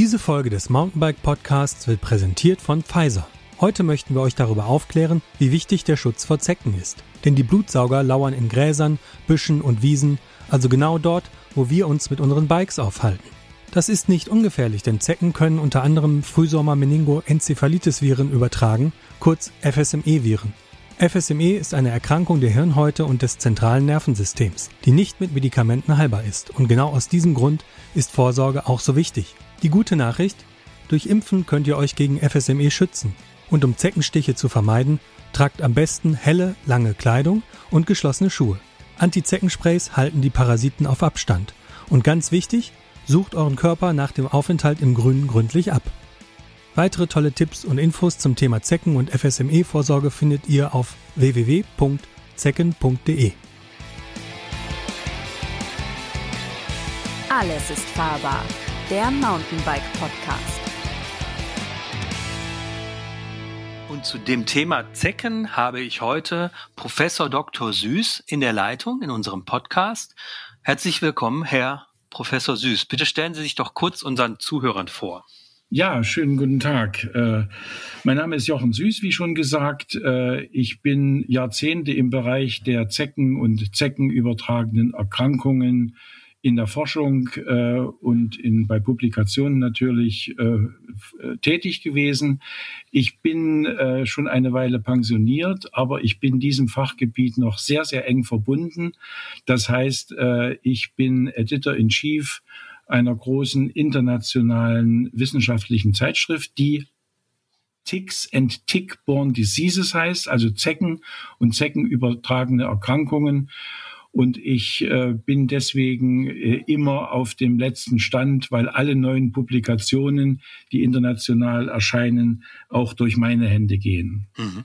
Diese Folge des Mountainbike Podcasts wird präsentiert von Pfizer. Heute möchten wir euch darüber aufklären, wie wichtig der Schutz vor Zecken ist. Denn die Blutsauger lauern in Gräsern, Büschen und Wiesen, also genau dort, wo wir uns mit unseren Bikes aufhalten. Das ist nicht ungefährlich, denn Zecken können unter anderem Frühsommer-Meningo-Enzephalitis-Viren übertragen, kurz FSME-Viren. FSME ist eine Erkrankung der Hirnhäute und des zentralen Nervensystems, die nicht mit Medikamenten heilbar ist. Und genau aus diesem Grund ist Vorsorge auch so wichtig. Die gute Nachricht? Durch Impfen könnt ihr euch gegen FSME schützen. Und um Zeckenstiche zu vermeiden, tragt am besten helle, lange Kleidung und geschlossene Schuhe. Anti-Zeckensprays halten die Parasiten auf Abstand. Und ganz wichtig, sucht euren Körper nach dem Aufenthalt im Grünen gründlich ab. Weitere tolle Tipps und Infos zum Thema Zecken und FSME-Vorsorge findet ihr auf www.zecken.de. Alles ist fahrbar. Der Mountainbike Podcast. Und zu dem Thema Zecken habe ich heute Professor Dr. Süß in der Leitung in unserem Podcast. Herzlich willkommen, Herr Professor Süß. Bitte stellen Sie sich doch kurz unseren Zuhörern vor. Ja, schönen guten Tag. Äh, mein Name ist Jochen Süß, wie schon gesagt. Äh, ich bin Jahrzehnte im Bereich der Zecken und Zeckenübertragenden Erkrankungen in der Forschung äh, und in, bei Publikationen natürlich tätig gewesen. Ich bin schon eine Weile pensioniert, aber ich bin diesem Fachgebiet noch sehr, sehr eng verbunden. Das heißt, ich bin Editor in Chief einer großen internationalen wissenschaftlichen Zeitschrift, die Ticks and Tick-Borne Diseases heißt, also Zecken und Zeckenübertragene Erkrankungen. Und ich äh, bin deswegen äh, immer auf dem letzten Stand, weil alle neuen Publikationen, die international erscheinen, auch durch meine Hände gehen. Mhm.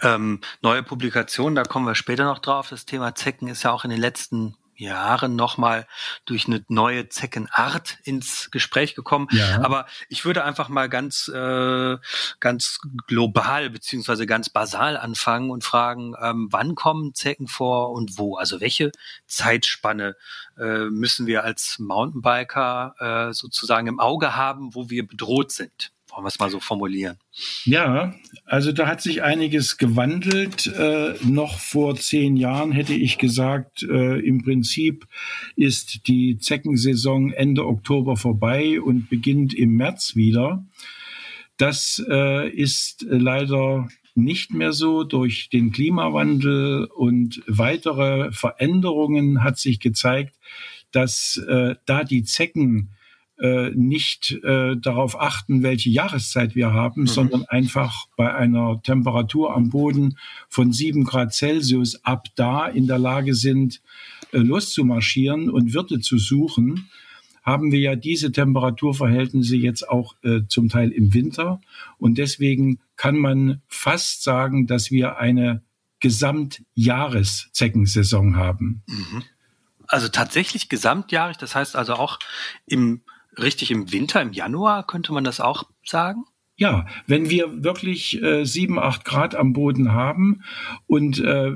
Ähm, neue Publikationen, da kommen wir später noch drauf. Das Thema Zecken ist ja auch in den letzten Jahren nochmal durch eine neue Zeckenart ins Gespräch gekommen. Ja. Aber ich würde einfach mal ganz, äh, ganz global beziehungsweise ganz basal anfangen und fragen, ähm, wann kommen Zecken vor und wo? Also welche Zeitspanne äh, müssen wir als Mountainbiker äh, sozusagen im Auge haben, wo wir bedroht sind? Wollen wir es mal so formulieren? Ja, also da hat sich einiges gewandelt. Äh, noch vor zehn Jahren hätte ich gesagt, äh, im Prinzip ist die Zeckensaison Ende Oktober vorbei und beginnt im März wieder. Das äh, ist leider nicht mehr so. Durch den Klimawandel und weitere Veränderungen hat sich gezeigt, dass äh, da die Zecken äh, nicht äh, darauf achten, welche Jahreszeit wir haben, mhm. sondern einfach bei einer Temperatur am Boden von sieben Grad Celsius ab da in der Lage sind, äh, loszumarschieren und Wirte zu suchen, haben wir ja diese Temperaturverhältnisse jetzt auch äh, zum Teil im Winter. Und deswegen kann man fast sagen, dass wir eine Gesamtjahreszeckensaison haben. Mhm. Also tatsächlich gesamtjahrig, das heißt also auch im richtig im Winter, im Januar, könnte man das auch sagen? Ja, wenn wir wirklich äh, sieben, acht Grad am Boden haben und äh,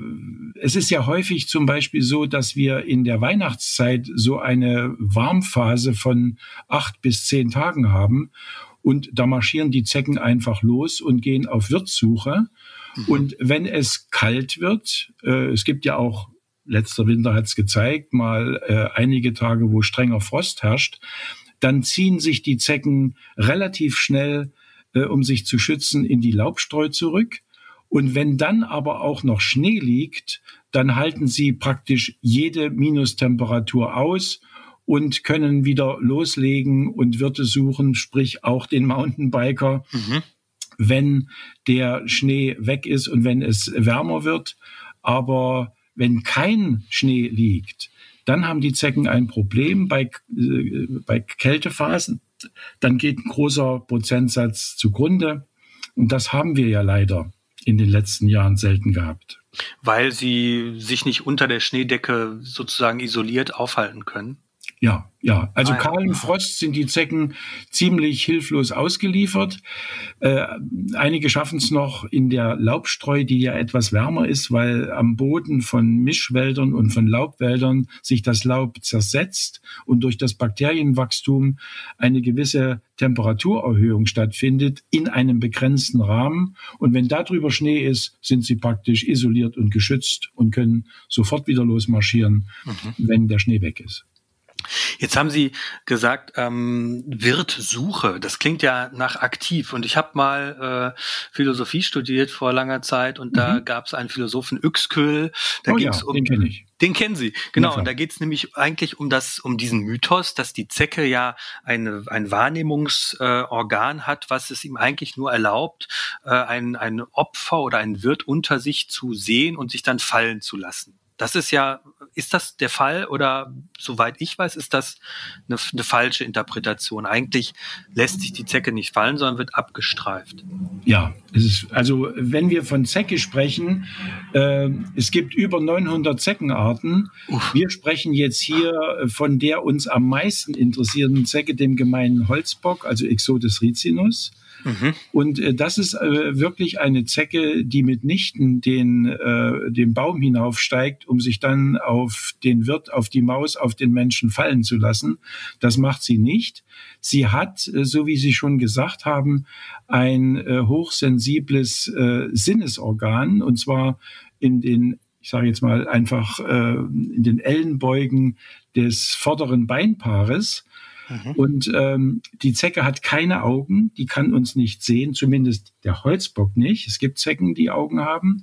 es ist ja häufig zum Beispiel so, dass wir in der Weihnachtszeit so eine Warmphase von acht bis zehn Tagen haben und da marschieren die Zecken einfach los und gehen auf Wirtssuche. Mhm. Und wenn es kalt wird, äh, es gibt ja auch letzter Winter hat es gezeigt, mal äh, einige Tage, wo strenger Frost herrscht, dann ziehen sich die Zecken relativ schnell, äh, um sich zu schützen, in die Laubstreu zurück. Und wenn dann aber auch noch Schnee liegt, dann halten sie praktisch jede Minustemperatur aus und können wieder loslegen und Wirte suchen, sprich auch den Mountainbiker, mhm. wenn der Schnee weg ist und wenn es wärmer wird. Aber wenn kein Schnee liegt, dann haben die Zecken ein Problem bei, äh, bei Kältephasen. Dann geht ein großer Prozentsatz zugrunde. Und das haben wir ja leider in den letzten Jahren selten gehabt. Weil sie sich nicht unter der Schneedecke sozusagen isoliert aufhalten können? Ja, ja. Also Ah, ja. kahlem Frost sind die Zecken ziemlich hilflos ausgeliefert. Äh, einige schaffen es noch in der Laubstreu, die ja etwas wärmer ist, weil am Boden von Mischwäldern und von Laubwäldern sich das Laub zersetzt und durch das Bakterienwachstum eine gewisse Temperaturerhöhung stattfindet in einem begrenzten Rahmen. Und wenn darüber Schnee ist, sind sie praktisch isoliert und geschützt und können sofort wieder losmarschieren, wenn der Schnee weg ist. Jetzt haben Sie gesagt, ähm, Wirtsuche. Das klingt ja nach aktiv. Und ich habe mal äh, Philosophie studiert vor langer Zeit und da gab es einen Philosophen Yxköhl. Da Mhm. oh ja, ging's um den kenne ich. Den kennen Sie, Ja, genau. klar. Und da geht es nämlich eigentlich um das, um diesen Mythos, dass die Zecke ja eine, ein Wahrnehmungsorgan äh, hat, was es ihm eigentlich nur erlaubt, äh, ein, ein Opfer oder ein Wirt unter sich zu sehen und sich dann fallen zu lassen. Das ist ja, ist das der Fall oder soweit ich weiß, ist das eine, eine falsche Interpretation. Eigentlich lässt sich die Zecke nicht fallen, sondern wird abgestreift. Ja, es ist, also wenn wir von Zecke sprechen, äh, es gibt über 900 Zeckenarten. Wir sprechen jetzt hier von der uns am meisten interessierenden Zecke, dem gemeinen Holzbock, also Exodus ricinus. Und äh, das ist äh, wirklich eine Zecke, die mitnichten den, äh, den Baum hinaufsteigt, um sich dann auf den Wirt, auf die Maus, auf den Menschen fallen zu lassen. Das macht sie nicht. Sie hat, äh, so wie Sie schon gesagt haben, ein äh, hochsensibles äh, Sinnesorgan, und zwar in den ich sage jetzt mal einfach äh, in den Ellenbeugen des vorderen Beinpaares. Und ähm, die Zecke hat keine Augen, die kann uns nicht sehen, zumindest der Holzbock nicht. Es gibt Zecken, die Augen haben,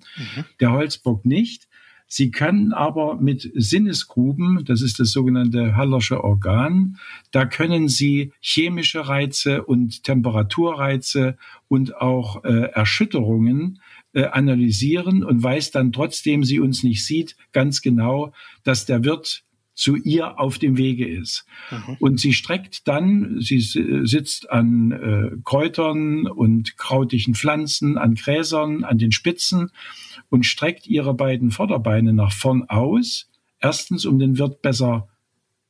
der Holzbock nicht. Sie kann aber mit Sinnesgruben, das ist das sogenannte Hallersche Organ, da können sie chemische Reize und Temperaturreize und auch äh, Erschütterungen äh, analysieren und weiß dann trotzdem, sie uns nicht sieht, ganz genau, dass der Wirt zu ihr auf dem Wege ist. Und sie streckt dann, sie si- sitzt an äh, Kräutern und krautigen Pflanzen, an Gräsern, an den Spitzen und streckt ihre beiden Vorderbeine nach vorn aus. Erstens, um den Wirt besser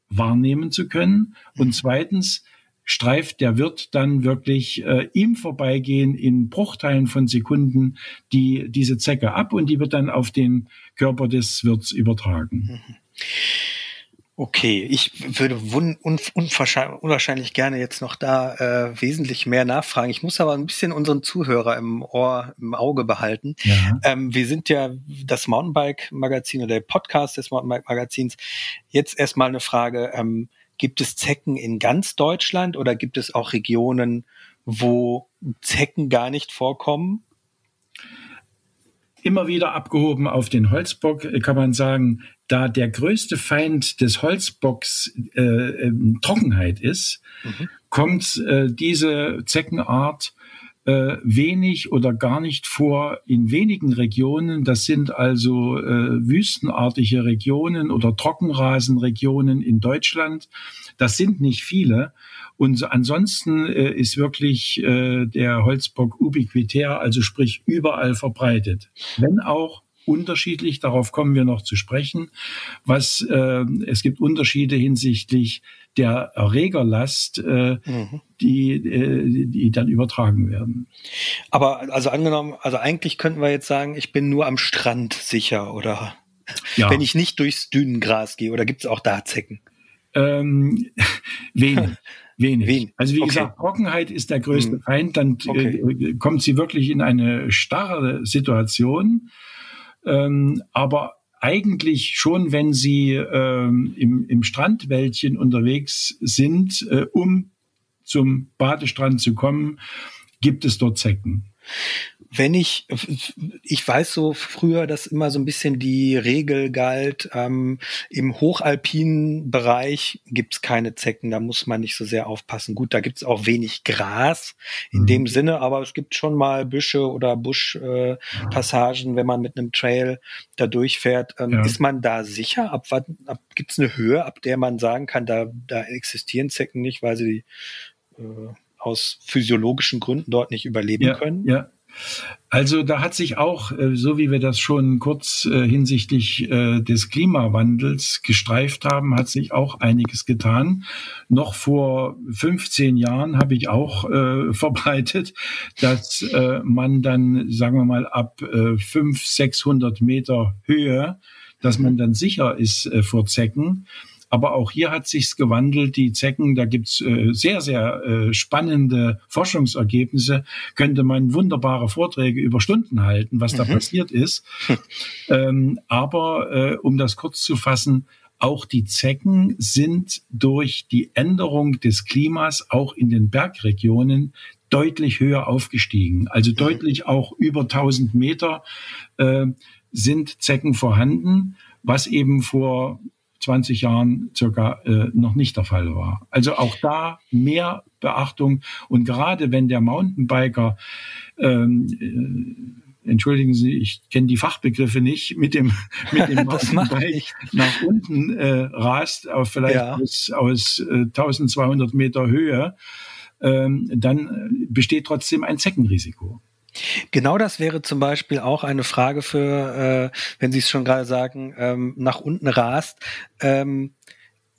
wahrnehmen zu können. Und zweitens streift der Wirt dann wirklich äh, im Vorbeigehen in Bruchteilen von Sekunden die, diese Zecke ab und die wird dann auf den Körper des Wirts übertragen. Okay, ich würde unwahrscheinlich gerne jetzt noch da äh, wesentlich mehr nachfragen. Ich muss aber ein bisschen unseren Zuhörer im Ohr, im Auge behalten. Ja. Ähm, wir sind ja das Mountainbike-Magazin oder der Podcast des Mountainbike-Magazins. Jetzt erstmal eine Frage. Ähm, gibt es Zecken in ganz Deutschland oder gibt es auch Regionen, wo Zecken gar nicht vorkommen? Immer wieder abgehoben auf den Holzbock, äh, kann man sagen, da der größte Feind des Holzbocks äh, ähm, Trockenheit ist, kommt äh, diese Zeckenart äh, wenig oder gar nicht vor in wenigen Regionen. Das sind also äh, wüstenartige Regionen oder Trockenrasenregionen in Deutschland. Das sind nicht viele. Und so ansonsten äh, ist wirklich äh, der Holzbock ubiquitär, also sprich überall verbreitet. Wenn auch unterschiedlich, darauf kommen wir noch zu sprechen, was äh, es gibt Unterschiede hinsichtlich der Erregerlast, äh, die, äh, die dann übertragen werden. Aber also angenommen, also eigentlich könnten wir jetzt sagen, ich bin nur am Strand sicher oder Ja. wenn ich nicht durchs Dünengras gehe oder gibt es auch da Zecken? Ähm, wenig. Wenig. Wenig. Also wie Okay. gesagt, Trockenheit ist der größte Hm. Feind. Dann Okay. äh, kommt sie wirklich in eine starre Situation. Ähm, aber eigentlich schon, wenn sie ähm, im, im Strandwäldchen unterwegs sind, äh, um zum Badestrand zu kommen, gibt es dort Zecken. Wenn ich, ich weiß so früher, dass immer so ein bisschen die Regel galt, ähm, im hochalpinen Bereich gibt's keine Zecken, da muss man nicht so sehr aufpassen. Gut, da gibt's auch wenig Gras in Mhm. dem Sinne, aber es gibt schon mal Büsche oder Buschpassagen, äh, wenn man mit einem Trail da durchfährt. Ähm, Ja. Ist man da sicher? Ab wann ab, gibt's eine Höhe, ab der man sagen kann, da, da existieren Zecken nicht, weil sie äh, aus physiologischen Gründen dort nicht überleben Ja, können? ja. Also da hat sich auch, äh, so wie wir das schon kurz äh, hinsichtlich äh, des Klimawandels gestreift haben, hat sich auch einiges getan. Noch vor 15 Jahren habe ich auch verbreitet, dass man dann, sagen wir mal, ab äh, 500, 600 Meter Höhe, dass man dann sicher ist vor Zecken. Aber auch hier hat sich's gewandelt. Die Zecken, da gibt's äh, sehr, sehr äh, spannende Forschungsergebnisse. Könnte man wunderbare Vorträge über Stunden halten, was mhm. da passiert ist. ähm, aber äh, um das kurz zu fassen, auch die Zecken sind durch die Änderung des Klimas auch in den Bergregionen deutlich höher aufgestiegen. Also mhm. deutlich auch über 1000 Meter äh, sind Zecken vorhanden, was eben vor 20 Jahren circa äh, noch nicht der Fall war. Also auch da mehr Beachtung und gerade wenn der Mountainbiker ähm, äh, entschuldigen Sie, ich kenne die Fachbegriffe nicht, mit dem, mit dem Mountainbike nach unten äh, rast, auf vielleicht ja. aus, aus äh, 1200 Meter Höhe, ähm, dann besteht trotzdem ein Zeckenrisiko. Genau das wäre zum Beispiel auch eine Frage für, äh, wenn Sie es schon gerade sagen, ähm, nach unten rast. Ähm,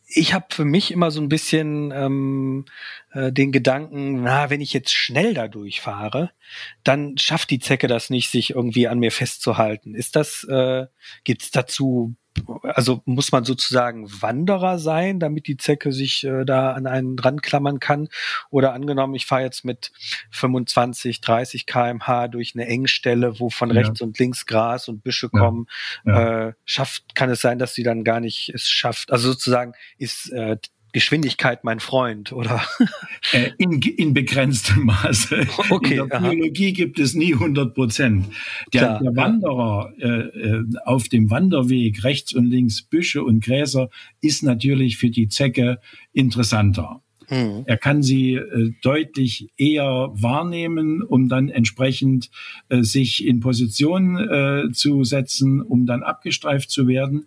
ich habe für mich immer so ein bisschen ähm, äh, den Gedanken, na, wenn ich jetzt schnell da durchfahre, dann schafft die Zecke das nicht, sich irgendwie an mir festzuhalten. Ist das, äh, gibt es dazu also muss man sozusagen Wanderer sein, damit die Zecke sich äh, da an einen dran klammern kann? Oder angenommen, ich fahre jetzt mit 25, 30 kmh durch eine Engstelle, wo von ja. rechts und links Gras und Büsche ja. kommen, ja. Äh, schafft, kann es sein, dass sie dann gar nicht es schafft. Also sozusagen ist äh, Geschwindigkeit mein Freund, oder? Äh, in, in begrenztem Maße. Okay, in der Biologie aha. gibt es nie 100 Prozent. Der, der, Wanderer äh, äh, auf dem Wanderweg rechts und links Büsche und Gräser ist natürlich für die Zecke interessanter. Mhm. Er kann sie äh, deutlich eher wahrnehmen, um dann entsprechend äh, sich in Position äh, zu setzen, um dann abgestreift zu werden.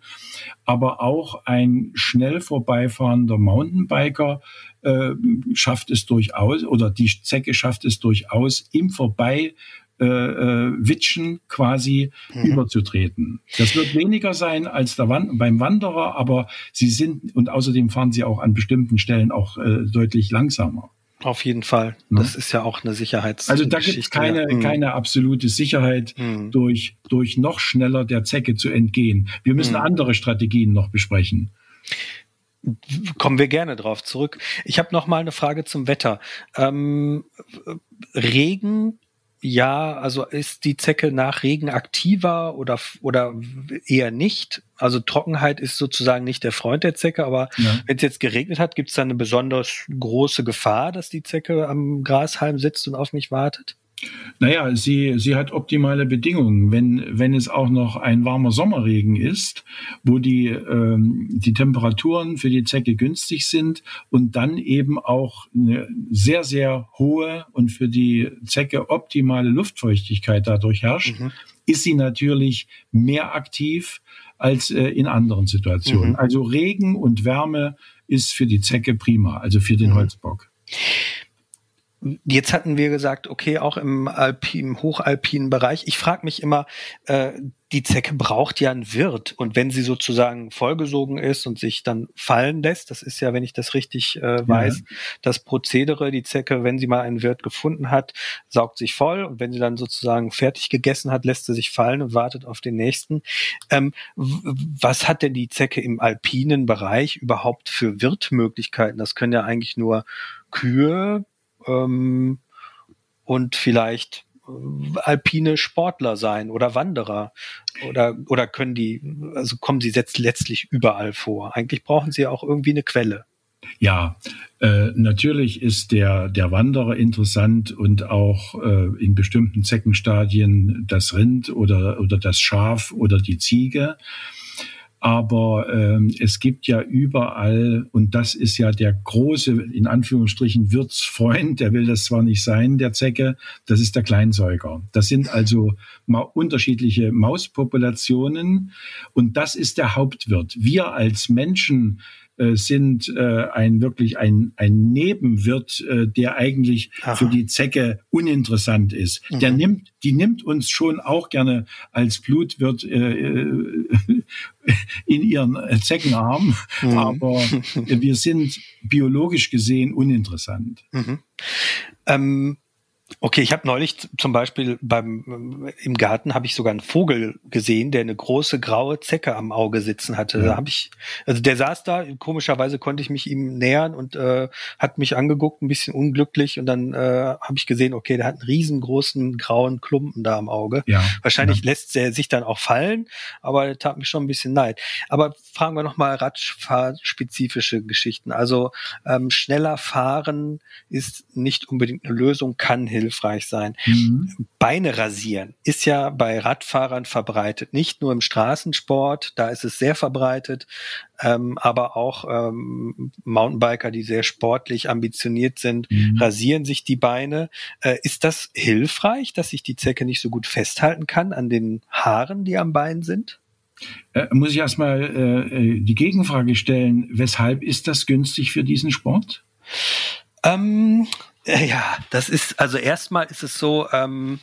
Aber auch ein schnell vorbeifahrender Mountainbiker äh, schafft es durchaus, oder die Zecke schafft es durchaus, im Vorbei äh, äh, Witschen quasi mhm. überzutreten. Das wird weniger sein als der Wan beim Wanderer, aber sie sind und außerdem fahren sie auch an bestimmten Stellen auch äh, deutlich langsamer. Auf jeden Fall. Ja. Das ist ja auch eine Sicherheits. Also da gibt es keine, mhm. keine absolute Sicherheit, mhm. durch, durch noch schneller der Zecke zu entgehen. Wir müssen mhm. andere Strategien noch besprechen. Kommen wir gerne drauf zurück. Ich habe noch mal eine Frage zum Wetter. Ähm, Regen ja, also ist die Zecke nach Regen aktiver oder, oder eher nicht? Also Trockenheit ist sozusagen nicht der Freund der Zecke, aber ja. wenn es jetzt geregnet hat, gibt es da eine besonders große Gefahr, dass die Zecke am Grashalm sitzt und auf mich wartet? Naja, sie, sie hat optimale Bedingungen. Wenn, wenn es auch noch ein warmer Sommerregen ist, wo die, ähm, die Temperaturen für die Zecke günstig sind und dann eben auch eine sehr, sehr hohe und für die Zecke optimale Luftfeuchtigkeit dadurch herrscht, mhm. ist sie natürlich mehr aktiv als äh, in anderen Situationen. Mhm. Also Regen und Wärme ist für die Zecke prima, also für den mhm. Holzbock. Jetzt hatten wir gesagt, okay, auch im, Alpin, hochalpinen Bereich. Ich frage mich immer, äh, die Zecke braucht ja einen Wirt. Und wenn sie sozusagen vollgesogen ist und sich dann fallen lässt, das ist ja, wenn ich das richtig äh, weiß, ja. das Prozedere, die Zecke, wenn sie mal einen Wirt gefunden hat, saugt sich voll und wenn sie dann sozusagen fertig gegessen hat, lässt sie sich fallen und wartet auf den nächsten. Ähm, was hat denn die Zecke im alpinen Bereich überhaupt für Wirtmöglichkeiten? Das können ja eigentlich nur Kühe, ähm, und vielleicht äh, alpine Sportler sein oder Wanderer oder oder können die also kommen sie jetzt letztlich überall vor. Eigentlich brauchen sie auch irgendwie eine Quelle. Ja, äh, natürlich ist der der Wanderer interessant und auch äh, in bestimmten Zeckenstadien das Rind oder oder das Schaf oder die Ziege. Aber ähm, es gibt ja überall, und das ist ja der große, in Anführungsstrichen, Wirtsfreund, der will das zwar nicht sein, der Zecke, das ist der Kleinsäuger. Das sind also mal unterschiedliche Mauspopulationen und das ist der Hauptwirt. Wir als Menschen äh, sind äh, ein wirklich ein, ein Nebenwirt, äh, der eigentlich Aha. für die Zecke uninteressant ist. Mhm. Der nimmt, die nimmt uns schon auch gerne als Blutwirt äh, äh in ihren Zeckenarm, mhm. aber wir sind biologisch gesehen uninteressant. Mhm. Ähm Okay, ich habe neulich zum Beispiel beim im Garten habe ich sogar einen Vogel gesehen, der eine große graue Zecke am Auge sitzen hatte. Ja. Da habe ich, also der saß da. Komischerweise konnte ich mich ihm nähern und äh, hat mich angeguckt, ein bisschen unglücklich. Und dann äh, habe ich gesehen, okay, der hat einen riesengroßen grauen Klumpen da am Auge. Ja. Wahrscheinlich ja. lässt er sich dann auch fallen, aber der tat mich schon ein bisschen leid. Aber fragen wir noch mal Radfahrspezifische Geschichten. Also ähm, schneller fahren ist nicht unbedingt eine Lösung, kann hilfreich sein. Mhm. Beine rasieren ist ja bei Radfahrern verbreitet, nicht nur im Straßensport, da ist es sehr verbreitet, ähm, aber auch ähm, Mountainbiker, die sehr sportlich ambitioniert sind, mhm. rasieren sich die Beine. Äh, ist das hilfreich, dass sich die Zecke nicht so gut festhalten kann an den Haaren, die am Bein sind? Äh, muss ich erstmal äh, äh, die Gegenfrage stellen, weshalb ist das günstig für diesen Sport? Ähm, äh, ja, das ist, also erstmal ist es so, ähm,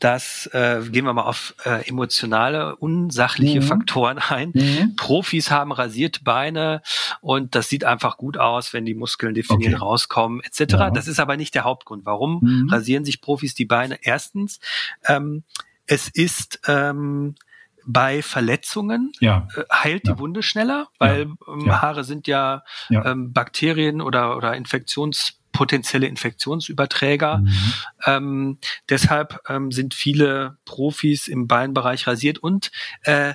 dass, äh, gehen wir mal auf äh, emotionale, unsachliche mhm. Faktoren ein. Mhm. Profis haben rasierte Beine und das sieht einfach gut aus, wenn die Muskeln definiert okay. rauskommen, etc. Ja. Das ist aber nicht der Hauptgrund. Warum mhm. rasieren sich Profis die Beine? Erstens, ähm, es ist ähm, bei Verletzungen ja. äh, heilt ja. die Wunde schneller, weil ähm, Haare sind ja, Ähm, Bakterien oder, oder Infektions potenzielle Infektionsüberträger. Mhm. Ähm, deshalb ähm, sind viele Profis im Beinbereich rasiert und äh,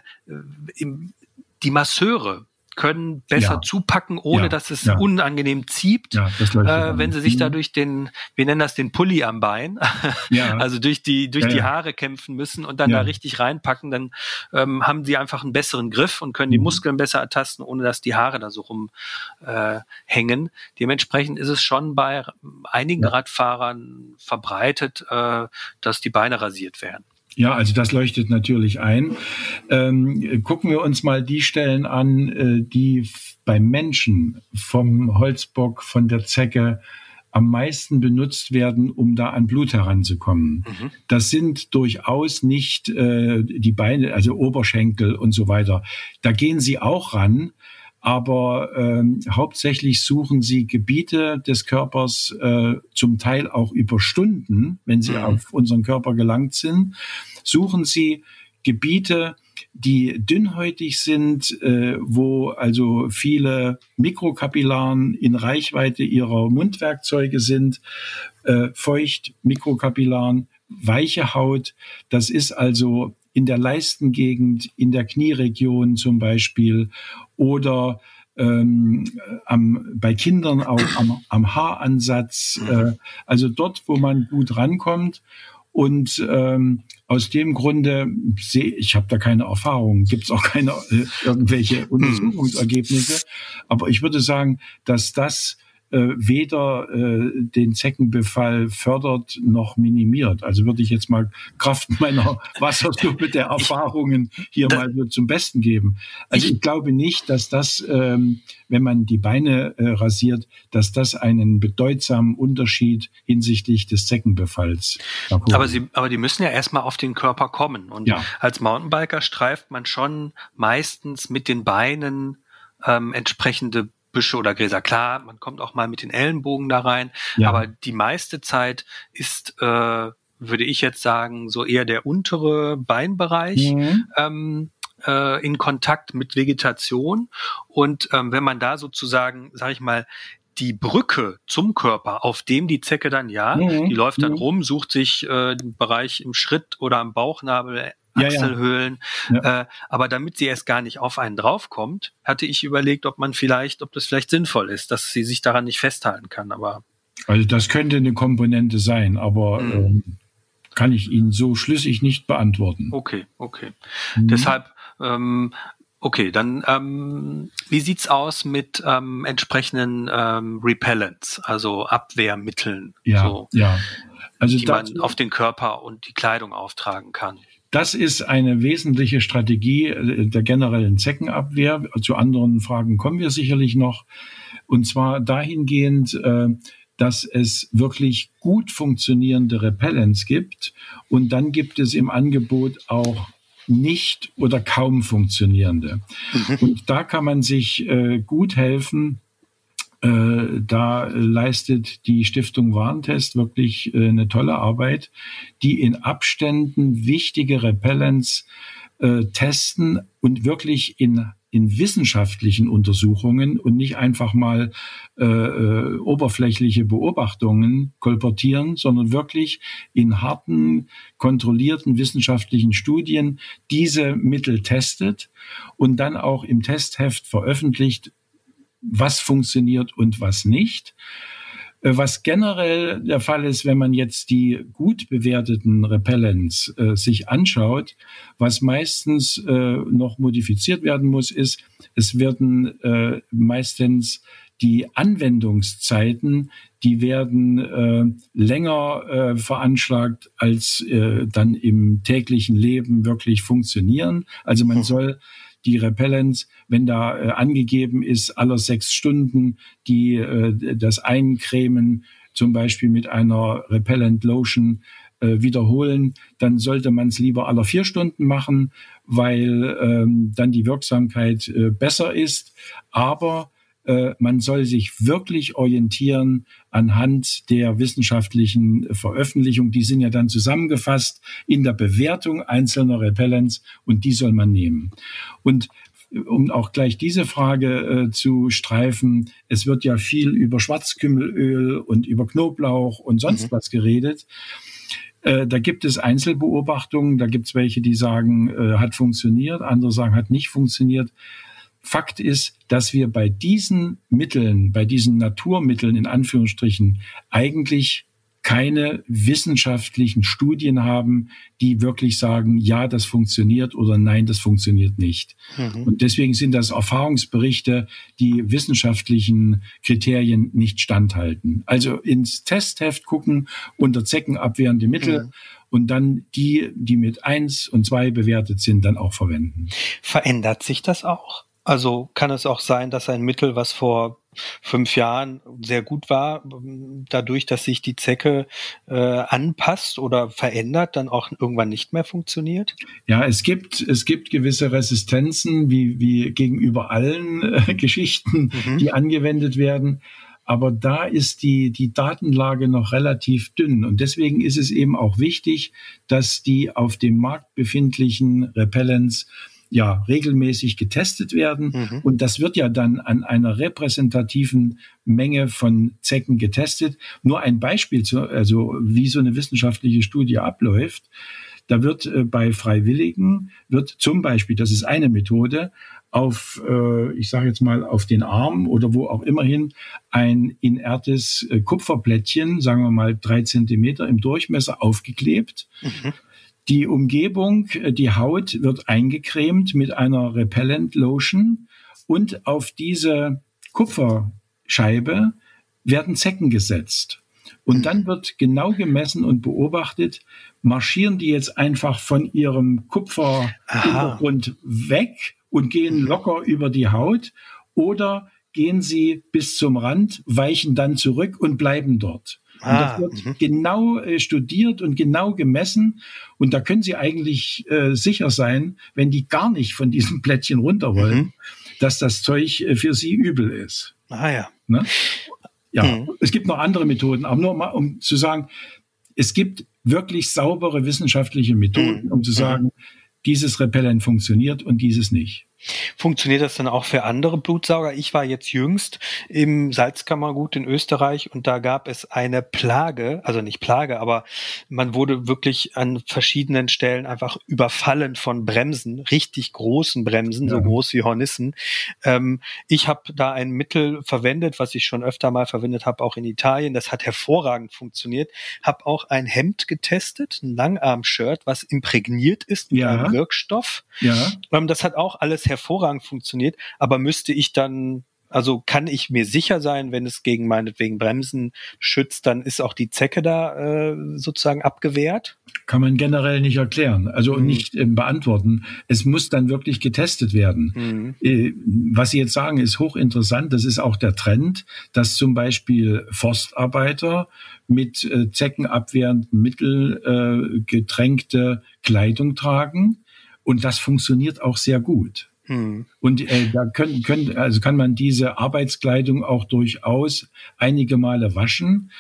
im, die Masseure können besser ja. zupacken, ohne ja. dass es ja. unangenehm zieht, äh, wenn sie sich da durch den, wir nennen das den Pulli am Bein, also durch die durch die Haare kämpfen müssen und dann da richtig reinpacken, dann ähm, haben sie einfach einen besseren Griff und können die mhm. Muskeln besser ertasten, ohne dass die Haare da so rumhängen. Äh, Dementsprechend ist es schon bei einigen Radfahrern verbreitet, äh, dass die Beine rasiert werden. Ja, also das leuchtet natürlich ein. Ähm, gucken wir uns mal die Stellen an, äh, die beim Menschen vom Holzbock, von der Zecke am meisten benutzt werden, um da an Blut heranzukommen. Mhm. Das sind durchaus nicht äh, die Beine, also Oberschenkel und so weiter. Da gehen sie auch ran, aber ähm, hauptsächlich suchen sie Gebiete des Körpers äh, zum Teil auch über Stunden, wenn sie mhm. auf unseren Körper gelangt sind, suchen sie Gebiete, die dünnhäutig sind, äh, wo also viele Mikrokapillaren in Reichweite ihrer Mundwerkzeuge sind, äh, feucht, Mikrokapillaren, weiche Haut. Das ist also in der Leistengegend, in der Knieregion zum Beispiel oder ähm, am, bei Kindern auch am, am Haaransatz, äh, also dort, wo man gut rankommt. Und ähm, aus dem Grunde sehe ich, habe da keine Erfahrung, gibt es auch keine äh, irgendwelche hm. Untersuchungsergebnisse. Aber ich würde sagen, dass das weder äh, den Zeckenbefall fördert noch minimiert. Also würde ich jetzt mal Kraft meiner Wassersuppe der Erfahrungen hier mal so zum Besten geben. Also ich glaube nicht, dass das, ähm, wenn man die Beine äh, rasiert, dass das einen bedeutsamen Unterschied hinsichtlich des Zeckenbefalls. Aber sie, aber die müssen ja erstmal auf den Körper kommen. Und ja. als Mountainbiker streift man schon meistens mit den Beinen ähm, entsprechende Büsche oder Gräser. Klar, man kommt auch mal mit den Ellenbogen da rein, ja. aber die meiste Zeit ist, äh, würde ich jetzt sagen, so eher der untere Beinbereich. Mhm. Ähm, äh, in Kontakt mit Vegetation und ähm, wenn man da sozusagen, sage ich mal, die Brücke zum Körper, auf dem die Zecke dann ja, mhm. die läuft dann mhm. rum, sucht sich äh, den Bereich im Schritt oder am Bauchnabel Achselhöhlen. Ja, ja. Äh, aber damit sie erst gar nicht auf einen draufkommt, hatte ich überlegt, ob man vielleicht, ob das vielleicht sinnvoll ist, dass sie sich daran nicht festhalten kann. Aber also das könnte eine Komponente sein, aber mhm. ähm, kann ich Ihnen so schlüssig nicht beantworten. Okay, okay. Mhm. Deshalb ähm, Okay, dann ähm, wie sieht's aus mit ähm, entsprechenden ähm, Repellents, also Abwehrmitteln, ja, so, ja. Also die man auf den Körper und die Kleidung auftragen kann? Das ist eine wesentliche Strategie äh, der generellen Zeckenabwehr. Zu anderen Fragen kommen wir sicherlich noch. Und zwar dahingehend, äh, dass es wirklich gut funktionierende Repellents gibt. Und dann gibt es im Angebot auch nicht oder kaum funktionierende. Mhm. Und da kann man sich äh, gut helfen. Äh, da leistet die Stiftung Warentest wirklich äh, eine tolle Arbeit, die in Abständen wichtige Repellents äh, testen und wirklich in in wissenschaftlichen Untersuchungen und nicht einfach mal äh, äh, oberflächliche Beobachtungen kolportieren, sondern wirklich in harten, kontrollierten wissenschaftlichen Studien diese Mittel testet und dann auch im Testheft veröffentlicht, was funktioniert und was nicht. Äh, was generell der Fall ist, wenn man jetzt die gut bewerteten Repellents äh, sich anschaut, was meistens äh, noch modifiziert werden muss, ist, es werden äh, meistens die Anwendungszeiten, die werden äh, länger äh, veranschlagt, als dann im täglichen Leben wirklich funktionieren. Also man hm. soll die Repellents, wenn da äh, angegeben ist, aller sechs Stunden die äh, das Eincremen zum Beispiel mit einer Repellent Lotion äh, wiederholen, dann sollte man es lieber aller vier Stunden machen, weil ähm, dann die Wirksamkeit äh, besser ist. Aber man soll sich wirklich orientieren anhand der wissenschaftlichen Veröffentlichung. Die sind ja dann zusammengefasst in der Bewertung einzelner Repellents und die soll man nehmen. Und um auch gleich diese Frage äh, zu streifen, es wird ja viel über Schwarzkümmelöl und über Knoblauch und sonst mhm. was geredet. Äh, da gibt es Einzelbeobachtungen, da gibt es welche, die sagen, äh, hat funktioniert, andere sagen, hat nicht funktioniert. Fakt ist, dass wir bei diesen Mitteln, bei diesen Naturmitteln in Anführungsstrichen eigentlich keine wissenschaftlichen Studien haben, die wirklich sagen, ja, das funktioniert oder nein, das funktioniert nicht. Mhm. Und deswegen sind das Erfahrungsberichte, die wissenschaftlichen Kriterien nicht standhalten. Also ins Testheft gucken unter zeckenabwehrende Mittel. Mhm und dann die, die mit eins und zwei bewertet sind, dann auch verwenden. Verändert sich das auch? Also kann es auch sein, dass ein Mittel, was vor fünf Jahren sehr gut war, dadurch, dass sich die Zecke äh, anpasst oder verändert, dann auch irgendwann nicht mehr funktioniert? Ja, es gibt, es gibt gewisse Resistenzen, wie, wie gegenüber allen äh, Geschichten, mhm. die angewendet werden. Aber da ist die, die Datenlage noch relativ dünn. Und deswegen ist es eben auch wichtig, dass die auf dem Markt befindlichen Repellents ja regelmäßig getestet werden. Mhm. Und das wird ja dann an einer repräsentativen Menge von Zecken getestet. Nur ein Beispiel, zu, also wie so eine wissenschaftliche Studie abläuft. Da wird äh, bei Freiwilligen, wird zum Beispiel, das ist eine Methode, auf, äh, ich sage jetzt mal, auf den Arm oder wo auch immerhin ein inertes äh, Kupferplättchen, sagen wir mal drei Zentimeter im Durchmesser, aufgeklebt. Mhm. Die Umgebung, äh, die Haut wird eingecremt mit einer Repellent Lotion und auf diese Kupferscheibe werden Zecken gesetzt. Und dann wird genau gemessen und beobachtet, marschieren die jetzt einfach von ihrem Kupferhintergrund weg und gehen locker über die Haut oder gehen sie bis zum Rand, weichen dann zurück und bleiben dort. Und das ah, wird mh. genau äh, studiert und genau gemessen. Und da können Sie eigentlich äh, sicher sein, wenn die gar nicht von diesem Plättchen runter wollen, mhm. dass das Zeug äh, für Sie übel ist. Ah ja. Ne? Ja, mhm. es gibt noch andere Methoden, aber nur mal, um zu sagen, es gibt wirklich saubere wissenschaftliche Methoden, mhm. um zu mhm. sagen, dieses Repellent funktioniert und dieses nicht. Funktioniert das dann auch für andere Blutsauger? Ich war jetzt jüngst im Salzkammergut in Österreich und da gab es eine Plage, also nicht Plage, aber man wurde wirklich an verschiedenen Stellen einfach überfallen von Bremsen, richtig großen Bremsen, ja. so groß wie Hornissen. Ähm, ich habe da ein Mittel verwendet, was ich schon öfter mal verwendet habe, auch in Italien. Das hat hervorragend funktioniert. Habe auch ein Hemd getestet, ein Langarm-Shirt, was imprägniert ist mit ja. einem Wirkstoff. Ja. Ähm, das hat auch alles hervorragend funktioniert, aber müsste ich dann Also kann ich mir sicher sein, wenn es gegen meinetwegen Bremsen schützt, dann ist auch die Zecke da äh, sozusagen abgewehrt? Kann man generell nicht erklären, also mhm. nicht äh, beantworten. Es muss dann wirklich getestet werden. Mhm. Äh, was Sie jetzt sagen, ist hochinteressant. Das ist auch der Trend, dass zum Beispiel Forstarbeiter mit äh, zeckenabwehrenden Mittel äh, getränkte Kleidung tragen. Und das funktioniert auch sehr gut. Hm. Und äh, da können, können, also kann man diese Arbeitskleidung auch durchaus einige Male waschen.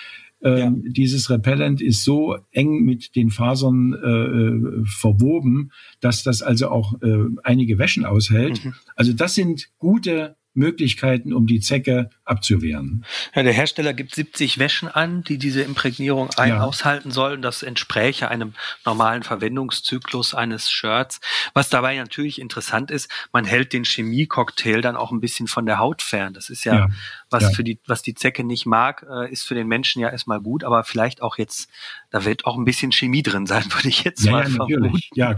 Ähm, ja. Dieses Repellent ist so eng mit den Fasern äh, äh, verwoben, dass das also auch äh, einige Wäschen aushält. Mhm. Also das sind gute Möglichkeiten, um die Zecke abzuwehren. Ja, der Hersteller gibt 70 Wäschen an, die diese Imprägnierung ein ja. aushalten sollen. Das entspräche einem normalen Verwendungszyklus eines Shirts. Was dabei natürlich interessant ist, man hält den Chemiecocktail dann auch ein bisschen von der Haut fern. Das ist ja, ja was ja. für die, was die Zecke nicht mag, äh, ist für den Menschen ja erstmal gut, aber vielleicht auch jetzt, da wird auch ein bisschen Chemie drin sein, würde ich jetzt mal ja, vermuten. Ja,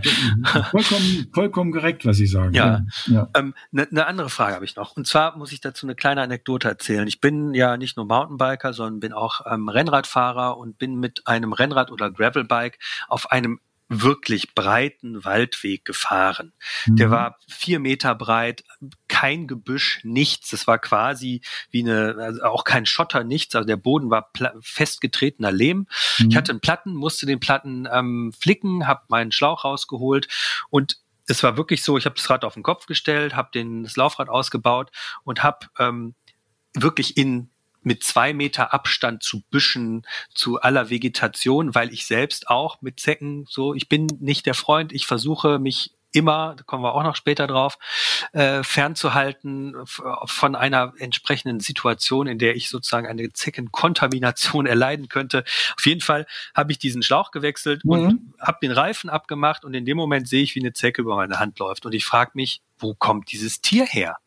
vollkommen, vollkommen korrekt, was Sie sagen. Ja. Eine ja. ähm, ne, ne andere Frage habe ich noch. Und zwar muss ich dazu eine kleine Anekdote erzählen. Ich bin ja nicht nur Mountainbiker, sondern bin auch ähm, Rennradfahrer und bin mit einem Rennrad oder Gravelbike auf einem wirklich breiten Waldweg gefahren. Mhm. Der war vier Meter breit, kein Gebüsch, nichts. Es war quasi wie eine, also auch kein Schotter, nichts. Also der Boden war festgetretener Lehm. Mhm. Ich hatte einen Platten, musste den Platten ähm, flicken, habe meinen Schlauch rausgeholt und es war wirklich so, ich habe das Rad auf den Kopf gestellt, habe das Laufrad ausgebaut und habe ähm, wirklich in mit zwei Meter Abstand zu Büschen, zu aller Vegetation, weil ich selbst auch mit Zecken so, ich bin nicht der Freund, ich versuche mich immer, da kommen wir auch noch später drauf, äh, fernzuhalten von einer entsprechenden Situation, in der ich sozusagen eine Zeckenkontamination erleiden könnte. Auf jeden Fall habe ich diesen Schlauch gewechselt mhm. und habe den Reifen abgemacht und in dem Moment sehe ich, wie eine Zecke über meine Hand läuft und ich frage mich, wo kommt dieses Tier her?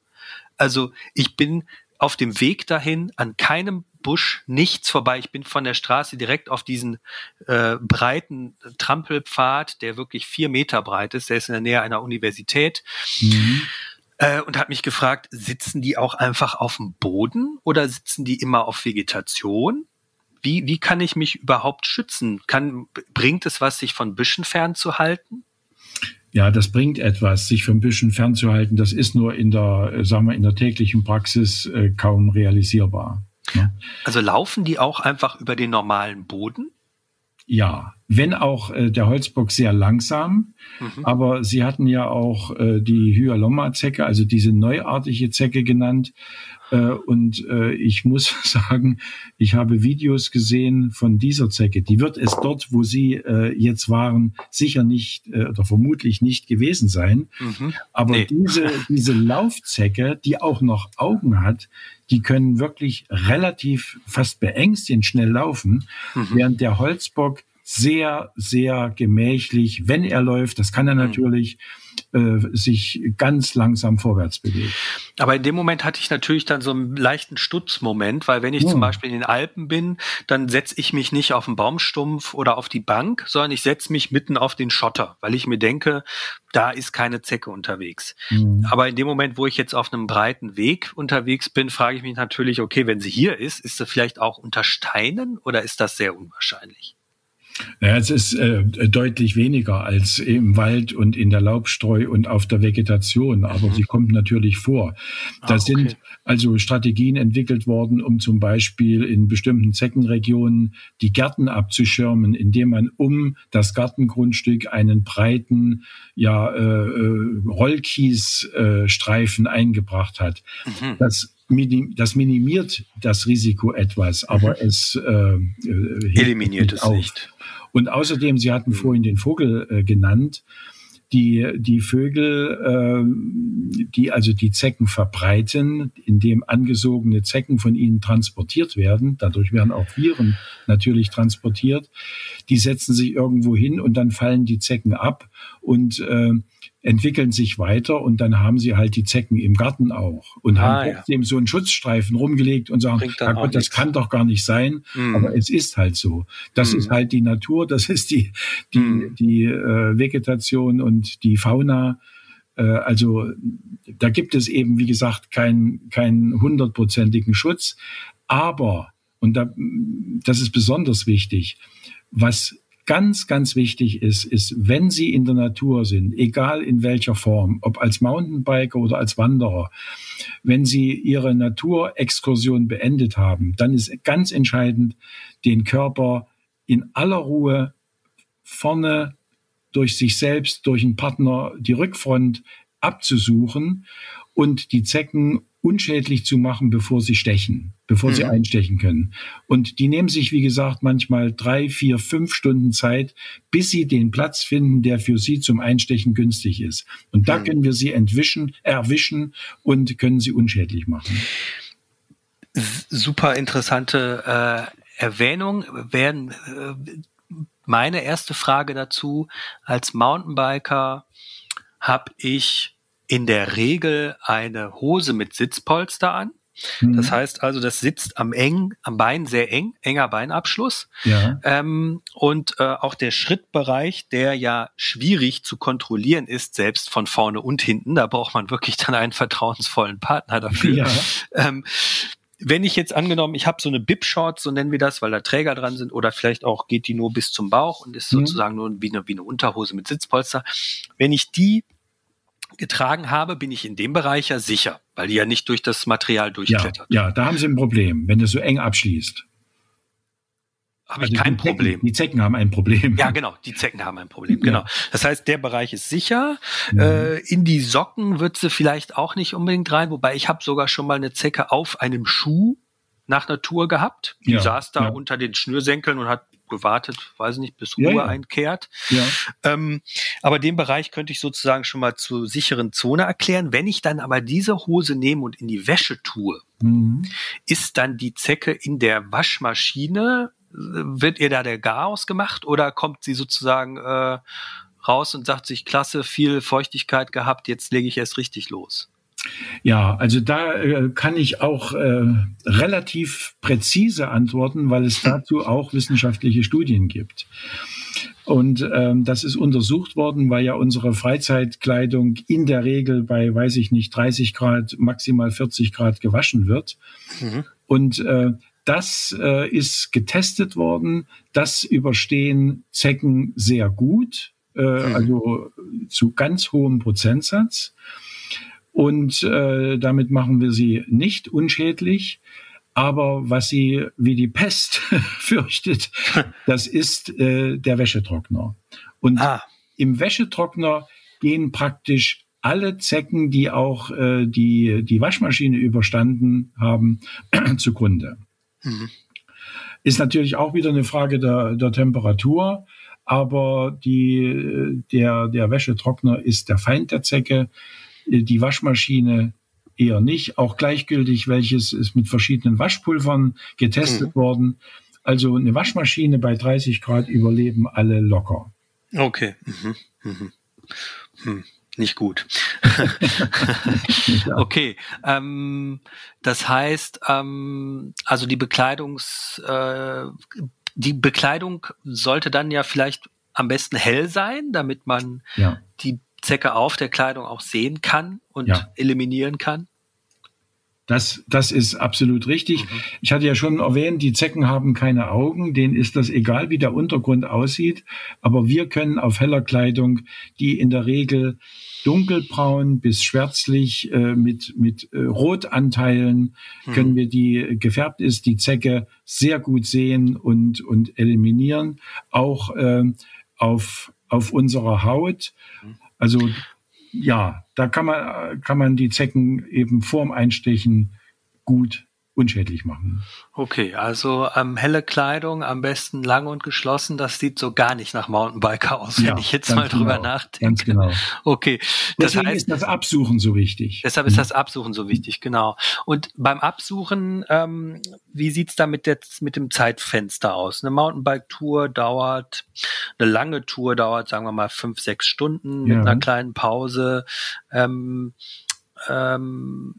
Also ich bin auf dem Weg dahin an keinem Busch nichts vorbei. Ich bin von der Straße direkt auf diesen äh, breiten Trampelpfad, der wirklich vier Meter breit ist. Der ist in der Nähe einer Universität. Mhm. Äh, und hat mich gefragt, sitzen die auch einfach auf dem Boden oder sitzen die immer auf Vegetation? Wie, wie kann ich mich überhaupt schützen? Kann, bringt es was, sich von Büschen fernzuhalten? Ja, das bringt etwas, sich vom Büschen fernzuhalten. Das ist nur in der, äh, sagen wir, in der täglichen Praxis äh, kaum realisierbar. Ja. Also laufen die auch einfach über den normalen Boden? Ja, wenn auch äh, der Holzbock sehr langsam, mhm. aber Sie hatten ja auch äh, die Hyalomma-Zecke, also diese neuartige Zecke genannt. Äh, und äh, ich muss sagen, ich habe Videos gesehen von dieser Zecke. Die wird es dort, wo Sie äh, jetzt waren, sicher nicht oder vermutlich nicht gewesen sein. Mhm. Aber nee. diese, diese Laufzecke, die auch noch Augen hat, die können wirklich relativ fast beängstigend schnell laufen, mhm. während der Holzbock sehr, sehr gemächlich, wenn er läuft, das kann er mhm. natürlich, äh, sich ganz langsam vorwärts bewegt. Aber in dem Moment hatte ich natürlich dann so einen leichten Stutzmoment, weil wenn ich ja. zum Beispiel in den Alpen bin, dann setze ich mich nicht auf den Baumstumpf oder auf die Bank, sondern ich setze mich mitten auf den Schotter, weil ich mir denke, da ist keine Zecke unterwegs. Mhm. Aber in dem Moment, wo ich jetzt auf einem breiten Weg unterwegs bin, frage ich mich natürlich, okay, wenn sie hier ist, ist sie vielleicht auch unter Steinen oder ist das sehr unwahrscheinlich? Naja, es ist äh, deutlich weniger als im Wald und in der Laubstreu und auf der Vegetation, aber mhm. sie kommt natürlich vor. Da ah, okay. sind also Strategien entwickelt worden, um zum Beispiel in bestimmten Zeckenregionen die Gärten abzuschirmen, indem man um das Gartengrundstück einen breiten ja, äh, äh Rollkiesstreifen äh, eingebracht hat. Mhm. Das das minimiert das Risiko etwas, aber mhm. es äh, äh eliminiert es auf. nicht. Und außerdem, Sie hatten mhm. vorhin den Vogel äh, genannt, die, die Vögel, äh, die also die Zecken verbreiten, indem angesogene Zecken von ihnen transportiert werden, dadurch werden auch Viren natürlich transportiert, die setzen sich irgendwo hin und dann fallen die Zecken ab. Und äh, entwickeln sich weiter und dann haben sie halt die Zecken im Garten auch und ah, haben trotzdem ja. so einen Schutzstreifen rumgelegt und sagen, ja Gott, das kann doch gar nicht sein, mm. aber es ist halt so. Das mm. ist halt die Natur, das ist die, die, mm. die äh, Vegetation und die Fauna Äh, also da gibt es eben, wie gesagt, keinen keinen hundertprozentigen Schutz. Aber, und da, das ist besonders wichtig, was ganz, ganz wichtig ist, ist, wenn Sie in der Natur sind, egal in welcher Form, ob als Mountainbiker oder als Wanderer, wenn Sie Ihre Naturexkursion beendet haben, dann ist ganz entscheidend, den Körper in aller Ruhe vorne durch sich selbst, durch einen Partner die Rückfront abzusuchen und die Zecken unschädlich zu machen, bevor sie stechen, bevor mhm. sie einstechen können. Und die nehmen sich, wie gesagt, manchmal drei, vier, fünf Stunden Zeit, bis sie den Platz finden, der für sie zum Einstechen günstig ist. Und da mhm. können wir sie entwischen, erwischen und können sie unschädlich machen. Super interessante äh, Erwähnung. Werden äh, meine erste Frage dazu als Mountainbiker habe ich in der Regel eine Hose mit Sitzpolster an. Mhm. Das heißt also, das sitzt am eng, am Bein sehr eng, enger Beinabschluss. Ja. Ähm, und äh, auch der Schrittbereich, der ja schwierig zu kontrollieren ist, selbst von vorne und hinten, da braucht man wirklich dann einen vertrauensvollen Partner dafür. Ja. Ähm, wenn ich jetzt angenommen, ich habe so eine Bib-Short, so nennen wir das, weil da Träger dran sind, oder vielleicht auch geht die nur bis zum Bauch und ist mhm. sozusagen nur wie eine, wie eine Unterhose mit Sitzpolster. Wenn ich die getragen habe, bin ich in dem Bereich ja sicher, weil die ja nicht durch das Material durchklettert. Ja, ja da haben Sie ein Problem, wenn das so eng abschließt. Habe also ich kein die Problem. Zecken, die Zecken haben ein Problem. Ja, genau, die Zecken haben ein Problem, genau. Das heißt, der Bereich ist sicher. Mhm. Äh, in die Socken wird sie vielleicht auch nicht unbedingt rein, wobei ich habe sogar schon mal eine Zecke auf einem Schuh nach Natur gehabt. Die ja, saß da ja. unter den Schnürsenkeln und hat gewartet, weiß nicht, bis Ruhe ja, ja. einkehrt. Ja. Ähm, aber den Bereich könnte ich sozusagen schon mal zur sicheren Zone erklären. Wenn ich dann aber diese Hose nehme und in die Wäsche tue, mhm. ist dann die Zecke in der Waschmaschine, wird ihr da der Garaus gemacht oder kommt sie sozusagen äh, raus und sagt sich, klasse, viel Feuchtigkeit gehabt, jetzt lege ich erst richtig los? Ja, also da äh, kann ich auch äh, relativ präzise antworten, weil es dazu auch wissenschaftliche Studien gibt. Und ähm, das ist untersucht worden, weil ja unsere Freizeitkleidung in der Regel bei, weiß ich nicht, 30 Grad, maximal 40 Grad gewaschen wird. Mhm. Und äh, das äh, ist getestet worden. Das überstehen Zecken sehr gut, äh, mhm. also zu ganz hohem Prozentsatz. Und äh, damit machen wir sie nicht unschädlich. Aber was sie wie die Pest fürchtet, das ist äh, der Wäschetrockner. Und ah. im Wäschetrockner gehen praktisch alle Zecken, die auch äh, die, die Waschmaschine überstanden haben, zugrunde. Mhm. Ist natürlich auch wieder eine Frage der, der Temperatur, aber die, der, der Wäschetrockner ist der Feind der Zecke die Waschmaschine eher nicht. Auch gleichgültig, welches ist mit verschiedenen Waschpulvern getestet mhm. worden. Also eine Waschmaschine bei 30 Grad überleben alle locker. Okay. Mhm. Mhm. Hm. Nicht gut. okay. Ähm, das heißt, ähm, also die Bekleidungs, äh, die Bekleidung sollte dann ja vielleicht am besten hell sein, damit man ja. die Zecke auf der Kleidung auch sehen kann und ja. eliminieren kann? Das, das ist absolut richtig. Mhm. Ich hatte ja schon erwähnt, die Zecken haben keine Augen, denen ist das egal, wie der Untergrund aussieht. Aber wir können auf heller Kleidung, die in der Regel dunkelbraun bis schwärzlich äh, mit, mit äh, Rotanteilen, mhm. können wir die gefärbt ist, die Zecke sehr gut sehen und, und eliminieren. Auch äh, auf, auf unserer Haut. Mhm. Also ja, da kann man, kann man die Zecken eben vorm Einstechen gut unschädlich machen. Okay, also ähm, helle Kleidung, am besten lang und geschlossen, das sieht so gar nicht nach Mountainbiker aus, ja, wenn ich jetzt mal genau, drüber nachdenke. Ganz genau. Okay. Das Deswegen heißt, ist das Absuchen so wichtig. Deshalb ist mhm. das Absuchen so wichtig, genau. Und beim Absuchen, ähm, wie sieht's da mit, der, mit dem Zeitfenster aus? Eine Mountainbike-Tour dauert, eine lange Tour dauert, sagen wir mal, fünf, sechs Stunden mit ja. einer kleinen Pause. Ähm, ähm,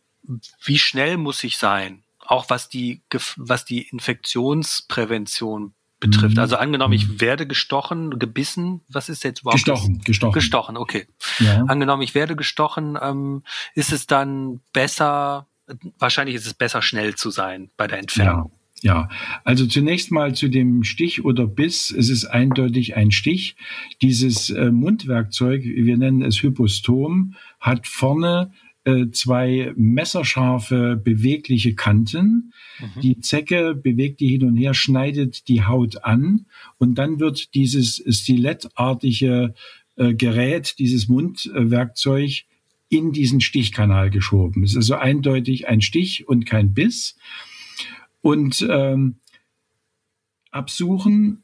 wie schnell muss ich sein? Auch was die, was die Infektionsprävention betrifft. Mhm. Also angenommen, ich mhm. werde gestochen, gebissen, was ist jetzt überhaupt? Gestochen, das? gestochen. Gestochen, okay. Ja. Angenommen, ich werde gestochen, ähm, ist es dann besser, wahrscheinlich ist es besser, schnell zu sein bei der Entfernung. Ja. Ja, also zunächst mal zu dem Stich oder Biss. Es ist eindeutig ein Stich. Dieses äh, Mundwerkzeug, wir nennen es Hypostom, hat vorne zwei messerscharfe bewegliche Kanten. Mhm. Die Zecke bewegt die hin und her, schneidet die Haut an und dann wird dieses stilettartige äh, Gerät, dieses Mundwerkzeug in diesen Stichkanal geschoben. Es ist also eindeutig ein Stich und kein Biss. Und ähm, absuchen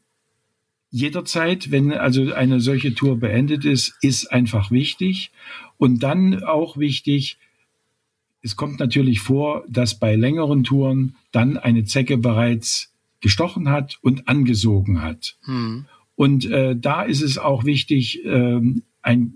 jederzeit, wenn also eine solche Tour beendet ist, ist einfach wichtig. Und dann auch wichtig, es kommt natürlich vor, dass bei längeren Touren dann eine Zecke bereits gestochen hat und angesogen hat. Hm. Und äh, da ist es auch wichtig, ähm, ein,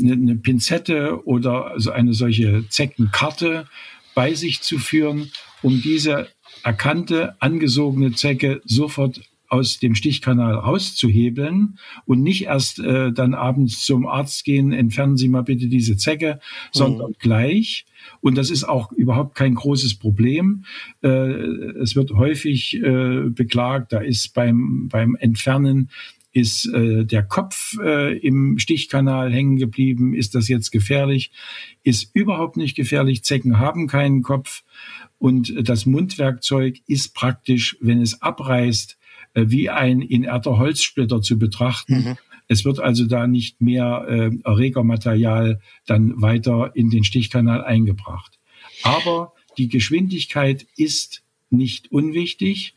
eine, eine Pinzette oder also eine solche Zeckenkarte bei sich zu führen, um diese erkannte, angesogene Zecke sofort aus dem Stichkanal rauszuhebeln und nicht erst äh, dann abends zum Arzt gehen, entfernen Sie mal bitte diese Zecke, sondern mhm. gleich. Und das ist auch überhaupt kein großes Problem. Äh, es wird häufig äh, beklagt, da ist beim, beim Entfernen ist äh, der Kopf äh, im Stichkanal hängen geblieben? Ist das jetzt gefährlich? Ist überhaupt nicht gefährlich. Zecken haben keinen Kopf. Und das Mundwerkzeug ist praktisch, wenn es abreißt, wie ein inerter Holzsplitter zu betrachten. Mhm. Es wird also da nicht mehr äh, Erregermaterial dann weiter in den Stichkanal eingebracht. Aber die Geschwindigkeit ist nicht unwichtig.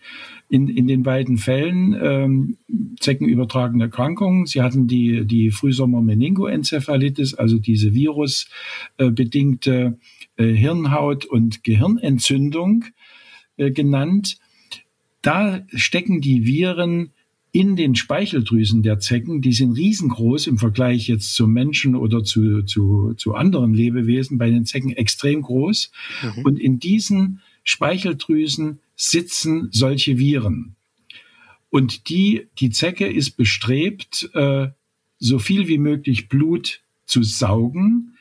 In, in den beiden Fällen ähm, zeckenübertragene Erkrankungen. Sie hatten die, die Frühsommer-Meningoenzephalitis, also diese virusbedingte äh, Hirnhaut- und Gehirnentzündung äh, genannt. Da stecken die Viren in den Speicheldrüsen der Zecken, die sind riesengroß im Vergleich jetzt zu Menschen oder zu, zu, zu anderen Lebewesen, bei den Zecken extrem groß. Mhm. Und in diesen Speicheldrüsen sitzen solche Viren. Und die, die Zecke ist bestrebt, äh, so viel wie möglich Blut zu saugen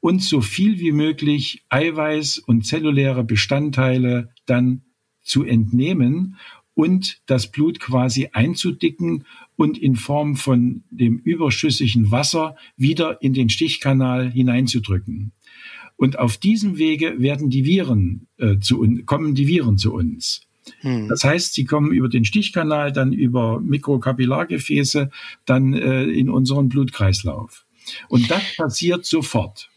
und so viel wie möglich Eiweiß und zelluläre Bestandteile dann zu entnehmen und das Blut quasi einzudicken und in Form von dem überschüssigen Wasser wieder in den Stichkanal hineinzudrücken. Und auf diesem Wege werden die Viren äh, zu uns, kommen die Viren zu uns. Hm. Das heißt, sie kommen über den Stichkanal, dann über Mikrokapillargefäße, dann äh, in unseren Blutkreislauf. Und das passiert sofort.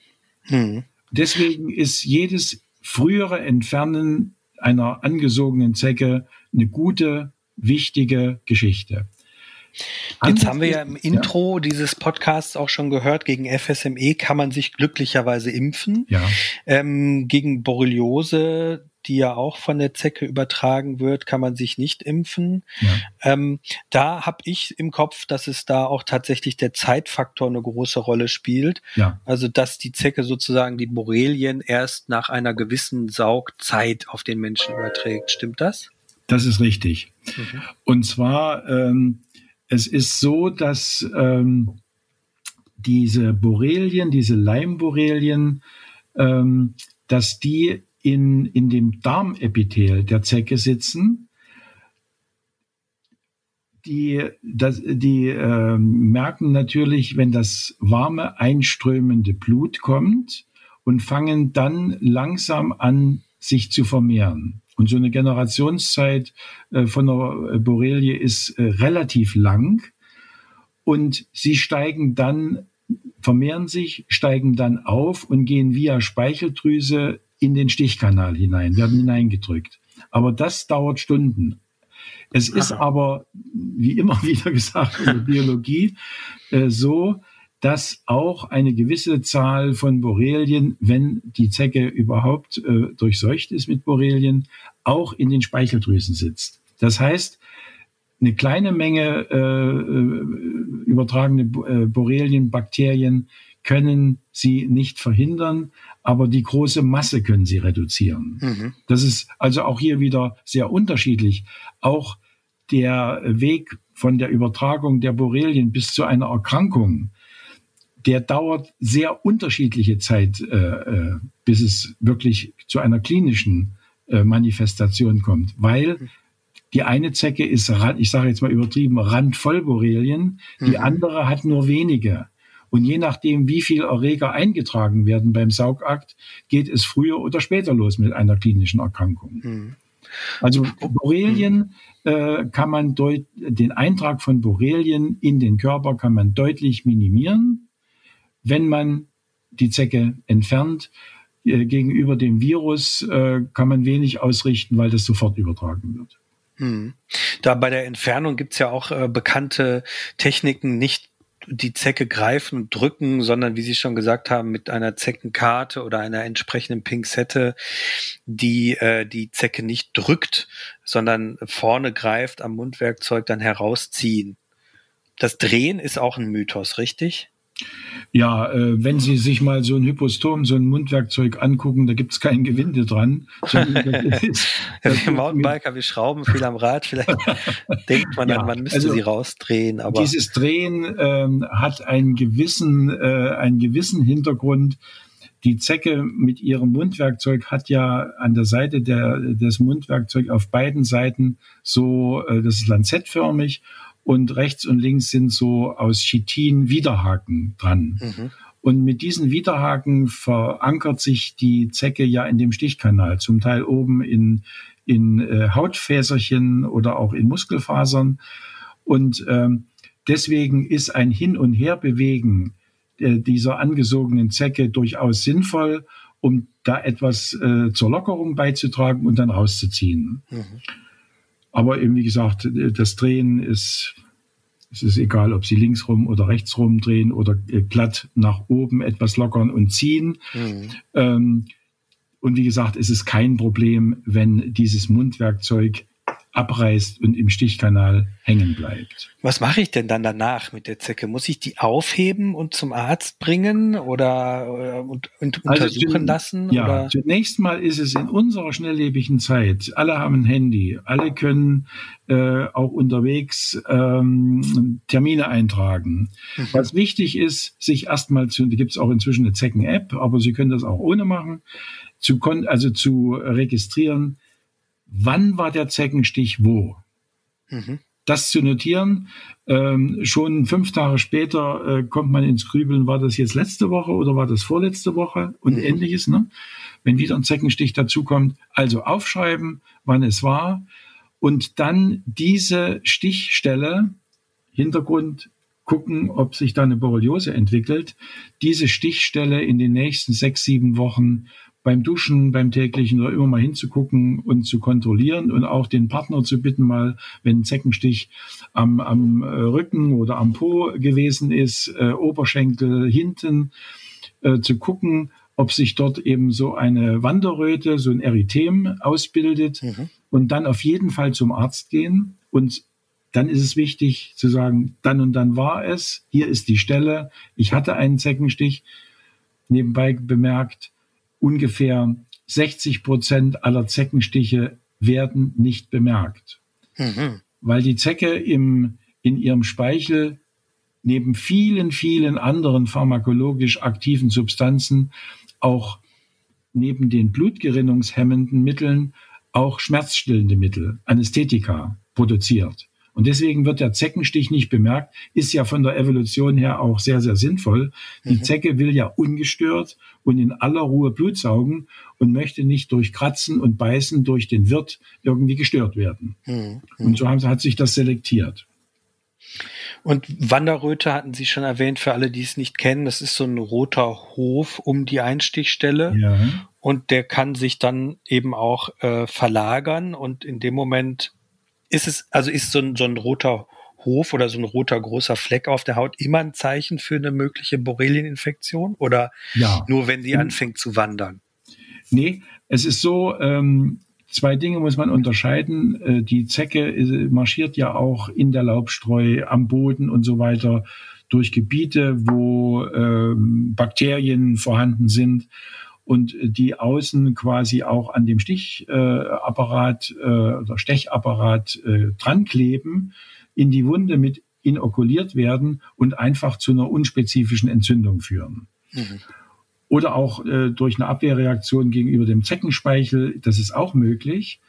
Hm. Deswegen ist jedes frühere Entfernen einer angesogenen Zecke eine gute, wichtige Geschichte. Jetzt haben wir ja im Intro ja. dieses Podcasts auch schon gehört, gegen FSME kann man sich glücklicherweise impfen. Ja. Ähm, gegen Borreliose, die ja auch von der Zecke übertragen wird, kann man sich nicht impfen. Ja. Ähm, da habe ich im Kopf, dass es da auch tatsächlich der Zeitfaktor eine große Rolle spielt. Ja. Also dass die Zecke sozusagen die Borrelien erst nach einer gewissen Saugzeit auf den Menschen überträgt. Stimmt das? Das ist richtig. Mhm. Und zwar ähm, es ist so, dass ähm, diese Borrelien, diese Leimborrelien, ähm, dass die in, in dem Darmepithel der Zecke sitzen. Die, das, die äh, merken natürlich, wenn das warme, einströmende Blut kommt und fangen dann langsam an, sich zu vermehren. Und so eine Generationszeit äh, von der Borrelie ist äh, relativ lang. Und sie steigen dann, vermehren sich, steigen dann auf und gehen via Speicheldrüse in den Stichkanal hinein, werden hineingedrückt. Aber das dauert Stunden. Es ist aber, wie immer wieder gesagt in der Biologie, äh, so, dass auch eine gewisse Zahl von Borrelien, wenn die Zecke überhaupt äh, durchseucht ist mit Borrelien, auch in den Speicheldrüsen sitzt. Das heißt, eine kleine Menge äh, äh übertragene äh, Borrelien, Bakterien können sie nicht verhindern, aber die große Masse können sie reduzieren. Mhm. Das ist also auch hier wieder sehr unterschiedlich. Auch der Weg von der Übertragung der Borrelien bis zu einer Erkrankung, der dauert sehr unterschiedliche Zeit, äh, äh, bis es wirklich zu einer klinischen äh, Manifestation kommt, weil die eine Zecke ist, ich sage jetzt mal übertrieben, randvoll Borrelien, die mhm. andere hat nur wenige. Und je nachdem, wie viel Erreger eingetragen werden beim Saugakt, geht es früher oder später los mit einer klinischen Erkrankung. Mhm. Also Borrelien äh, kann man deut den Eintrag von Borrelien in den Körper kann man deutlich minimieren, wenn man die Zecke entfernt. Äh, gegenüber dem Virus äh, kann man wenig ausrichten, weil das sofort übertragen wird. Hm. Da bei der Entfernung gibt's ja auch äh, bekannte Techniken, nicht die Zecke greifen und drücken, sondern wie Sie schon gesagt haben, mit einer Zeckenkarte oder einer entsprechenden Pinzette, die äh, die Zecke nicht drückt, sondern vorne greift, am Mundwerkzeug dann herausziehen. Das Drehen ist auch ein Mythos, richtig? Ja, äh, wenn Sie sich mal so ein Hypostom, so ein Mundwerkzeug angucken, da gibt's kein Gewinde dran. wir Mountainbiker, wir schrauben viel am Rad, vielleicht denkt man ja, dann, man müsste also sie rausdrehen. Aber dieses Drehen ähm, hat einen gewissen, äh, einen gewissen Hintergrund. Die Zecke mit ihrem Mundwerkzeug hat ja an der Seite der, des Mundwerkzeugs auf beiden Seiten so, äh, das ist lanzettförmig und rechts und links sind so aus Chitin Widerhaken dran. Mhm. Und mit diesen Widerhaken verankert sich die Zecke ja in dem Stichkanal, zum Teil oben in, in äh, Hautfäserchen oder auch in Muskelfasern. Und ähm, deswegen ist ein Hin- und Herbewegen äh, dieser angesogenen Zecke durchaus sinnvoll, um da etwas äh, zur Lockerung beizutragen und dann rauszuziehen. Mhm. Aber eben, wie gesagt, das Drehen ist, es ist egal, ob Sie links rum oder rechts rum drehen oder glatt nach oben etwas lockern und ziehen. Mhm. Ähm, und wie gesagt, es ist kein Problem, wenn dieses Mundwerkzeug abreißt und im Stichkanal hängen bleibt. Was mache ich denn dann danach mit der Zecke? Muss ich die aufheben und zum Arzt bringen oder äh, und, und also untersuchen also, lassen? Ja, oder? zunächst mal ist es in unserer schnelllebigen Zeit, alle haben ein Handy, alle können äh, auch unterwegs ähm, Termine eintragen. Mhm. Was wichtig ist, sich erstmal zu, da gibt es auch inzwischen eine Zecken-App, aber Sie können das auch ohne machen, zu, also zu registrieren, wann war der Zeckenstich wo. Mhm. Das zu notieren, ähm, schon fünf Tage später äh, kommt man ins Grübeln, war das jetzt letzte Woche oder war das vorletzte Woche und mhm. ähnliches. Ne? Wenn wieder ein Zeckenstich dazukommt, also aufschreiben, wann es war und dann diese Stichstelle, Hintergrund gucken, ob sich da eine Borreliose entwickelt, diese Stichstelle in den nächsten sechs, sieben Wochen beim Duschen, beim täglichen oder immer mal hinzugucken und zu kontrollieren und auch den Partner zu bitten, mal, wenn ein Zeckenstich am, am äh, Rücken oder am Po gewesen ist, äh, Oberschenkel hinten, äh, zu gucken, ob sich dort eben so eine Wanderröte, so ein Erythem ausbildet mhm. und dann auf jeden Fall zum Arzt gehen und dann ist es wichtig zu sagen, dann und dann war es, hier ist die Stelle, ich hatte einen Zeckenstich. Nebenbei bemerkt, ungefähr 60 Prozent aller Zeckenstiche werden nicht bemerkt, mhm. weil die Zecke im, in ihrem Speichel neben vielen, vielen anderen pharmakologisch aktiven Substanzen auch neben den blutgerinnungshemmenden Mitteln auch schmerzstillende Mittel, Anästhetika produziert. Und deswegen wird der Zeckenstich nicht bemerkt, ist ja von der Evolution her auch sehr, sehr sinnvoll. Die mhm. Zecke will ja ungestört und in aller Ruhe Blut saugen und möchte nicht durch Kratzen und Beißen durch den Wirt irgendwie gestört werden. Mhm. Und so haben, hat sich das selektiert. Und Wanderröte hatten Sie schon erwähnt, für alle, die es nicht kennen. Das ist so ein roter Hof um die Einstichstelle. Ja. Und der kann sich dann eben auch äh, verlagern und in dem Moment ist es, also ist so ein, so ein roter Hof oder so ein roter großer Fleck auf der Haut immer ein Zeichen für eine mögliche Borrelieninfektion oder ja. nur wenn die anfängt zu wandern? Nee, es ist so, ähm, zwei Dinge muss man unterscheiden. Äh, die Zecke marschiert ja auch in der Laubstreu, am Boden und so weiter durch Gebiete, wo ähm, Bakterien vorhanden sind. Und die außen quasi auch an dem Stichapparat äh, oder Stechapparat äh, dran kleben, in die Wunde mit inokuliert werden und einfach zu einer unspezifischen Entzündung führen. Mhm. Oder auch äh, durch eine Abwehrreaktion gegenüber dem Zeckenspeichel, das ist auch möglich.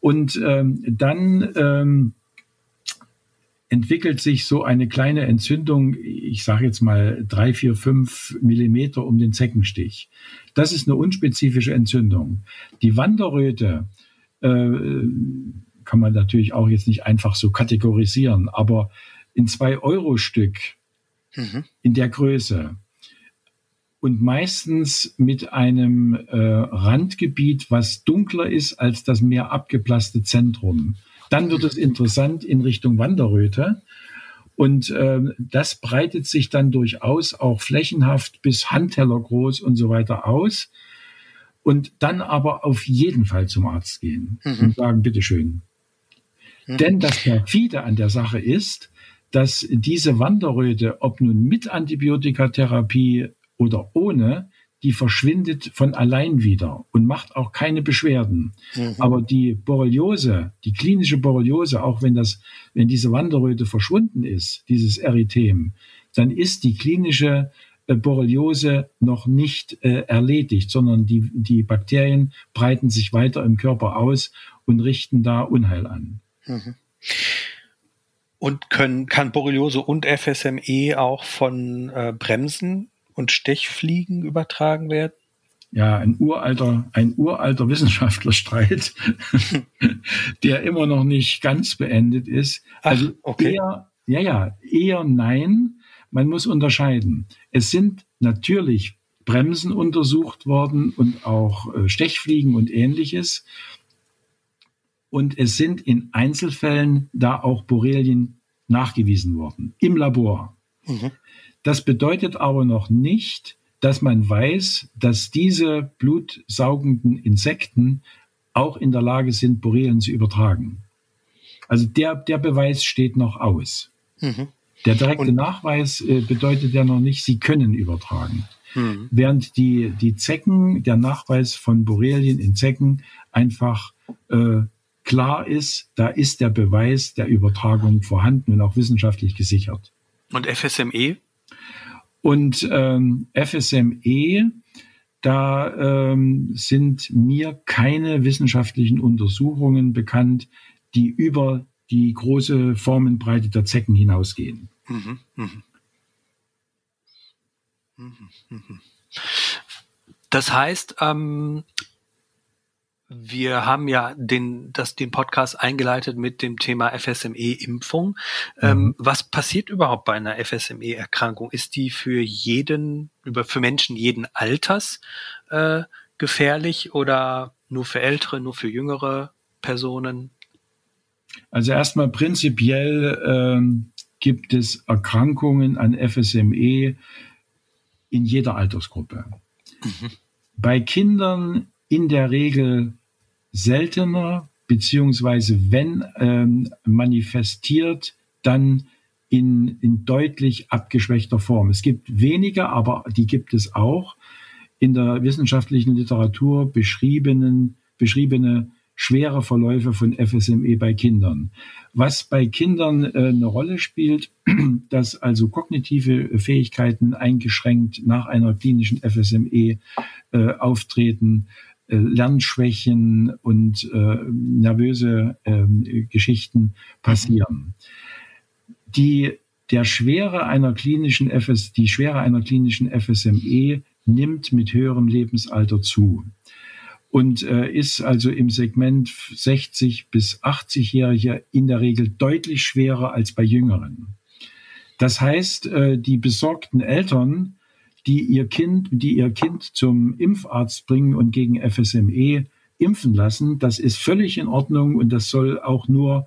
Und ähm, dann ähm, entwickelt sich so eine kleine Entzündung, ich sage jetzt mal drei, vier, fünf Millimeter um den Zeckenstich. Das ist eine unspezifische Entzündung. Die Wanderröte äh, kann man natürlich auch jetzt nicht einfach so kategorisieren, aber in zwei Euro Stück mhm. in der Größe und meistens mit einem äh, Randgebiet, was dunkler ist als das mehr abgeblasste Zentrum. Dann wird es interessant in Richtung Wanderröte. Und äh, das breitet sich dann durchaus auch flächenhaft bis Handteller groß und so weiter aus. Und dann aber auf jeden Fall zum Arzt gehen mhm. und sagen, bitteschön. Mhm. Denn das Perfide an der Sache ist, dass diese Wanderröte, ob nun mit Antibiotikatherapie oder ohne, die verschwindet von allein wieder und macht auch keine Beschwerden. Mhm. Aber die Borreliose, die klinische Borreliose, auch wenn das, wenn diese Wanderröte verschwunden ist, dieses Erythem, dann ist die klinische äh, Borreliose noch nicht äh, erledigt, sondern die, die Bakterien breiten sich weiter im Körper aus und richten da Unheil an. Mhm. Und können, kann Borreliose und FSME auch von äh, Bremsen und Stechfliegen übertragen werden? Ja, ein uralter, ein uralter Wissenschaftlerstreit, der immer noch nicht ganz beendet ist. Ach, also okay. eher, ja, ja, eher nein. Man muss unterscheiden. Es sind natürlich Bremsen untersucht worden und auch äh, Stechfliegen und ähnliches. Und es sind in Einzelfällen da auch Borrelien nachgewiesen worden im Labor. Mhm. Das bedeutet aber noch nicht, dass man weiß, dass diese blutsaugenden Insekten auch in der Lage sind, Borrelien zu übertragen. Also der, der Beweis steht noch aus. Mhm. Der direkte Und Nachweis äh, bedeutet ja noch nicht, sie können übertragen. Mhm. Während die, die Zecken, der Nachweis von Borrelien in Zecken einfach äh, klar ist, da ist der Beweis der Übertragung vorhanden und auch wissenschaftlich gesichert. Und FSME? Und ähm, FSME, da ähm, sind mir keine wissenschaftlichen Untersuchungen bekannt, die über die große Formenbreite der Zecken hinausgehen. Mhm, mh. Mhm, mh. Das heißt, ähm, wir haben ja den, das, den Podcast eingeleitet mit dem Thema FSME-Impfung. Ähm, mhm. was passiert überhaupt bei einer FSME-Erkrankung? Ist die für jeden, über, für Menschen jeden Alters äh, gefährlich oder nur für ältere, nur für jüngere Personen? Also erstmal prinzipiell ähm, gibt es Erkrankungen an FSME in jeder Altersgruppe. Mhm. Bei Kindern in der Regel seltener, beziehungsweise wenn ähm, manifestiert, dann in, in deutlich abgeschwächter Form. Es gibt weniger, aber die gibt es auch in der wissenschaftlichen Literatur beschriebenen, beschriebene schwere Verläufe von FSME bei Kindern. Was bei Kindern äh, eine Rolle spielt, dass also kognitive Fähigkeiten eingeschränkt nach einer klinischen FSME äh, auftreten, äh, Lernschwächen und äh, nervöse äh, Geschichten passieren. Die, der Schwere einer klinischen FS, die Schwere einer klinischen FSME nimmt mit höherem Lebensalter zu und äh, ist also im Segment 60 bis 80-Jähriger in der Regel deutlich schwerer als bei Jüngeren. Das heißt, äh, die besorgten Eltern die ihr Kind, die ihr Kind zum Impfarzt bringen und gegen FSME impfen lassen. Das ist völlig in Ordnung und das soll auch nur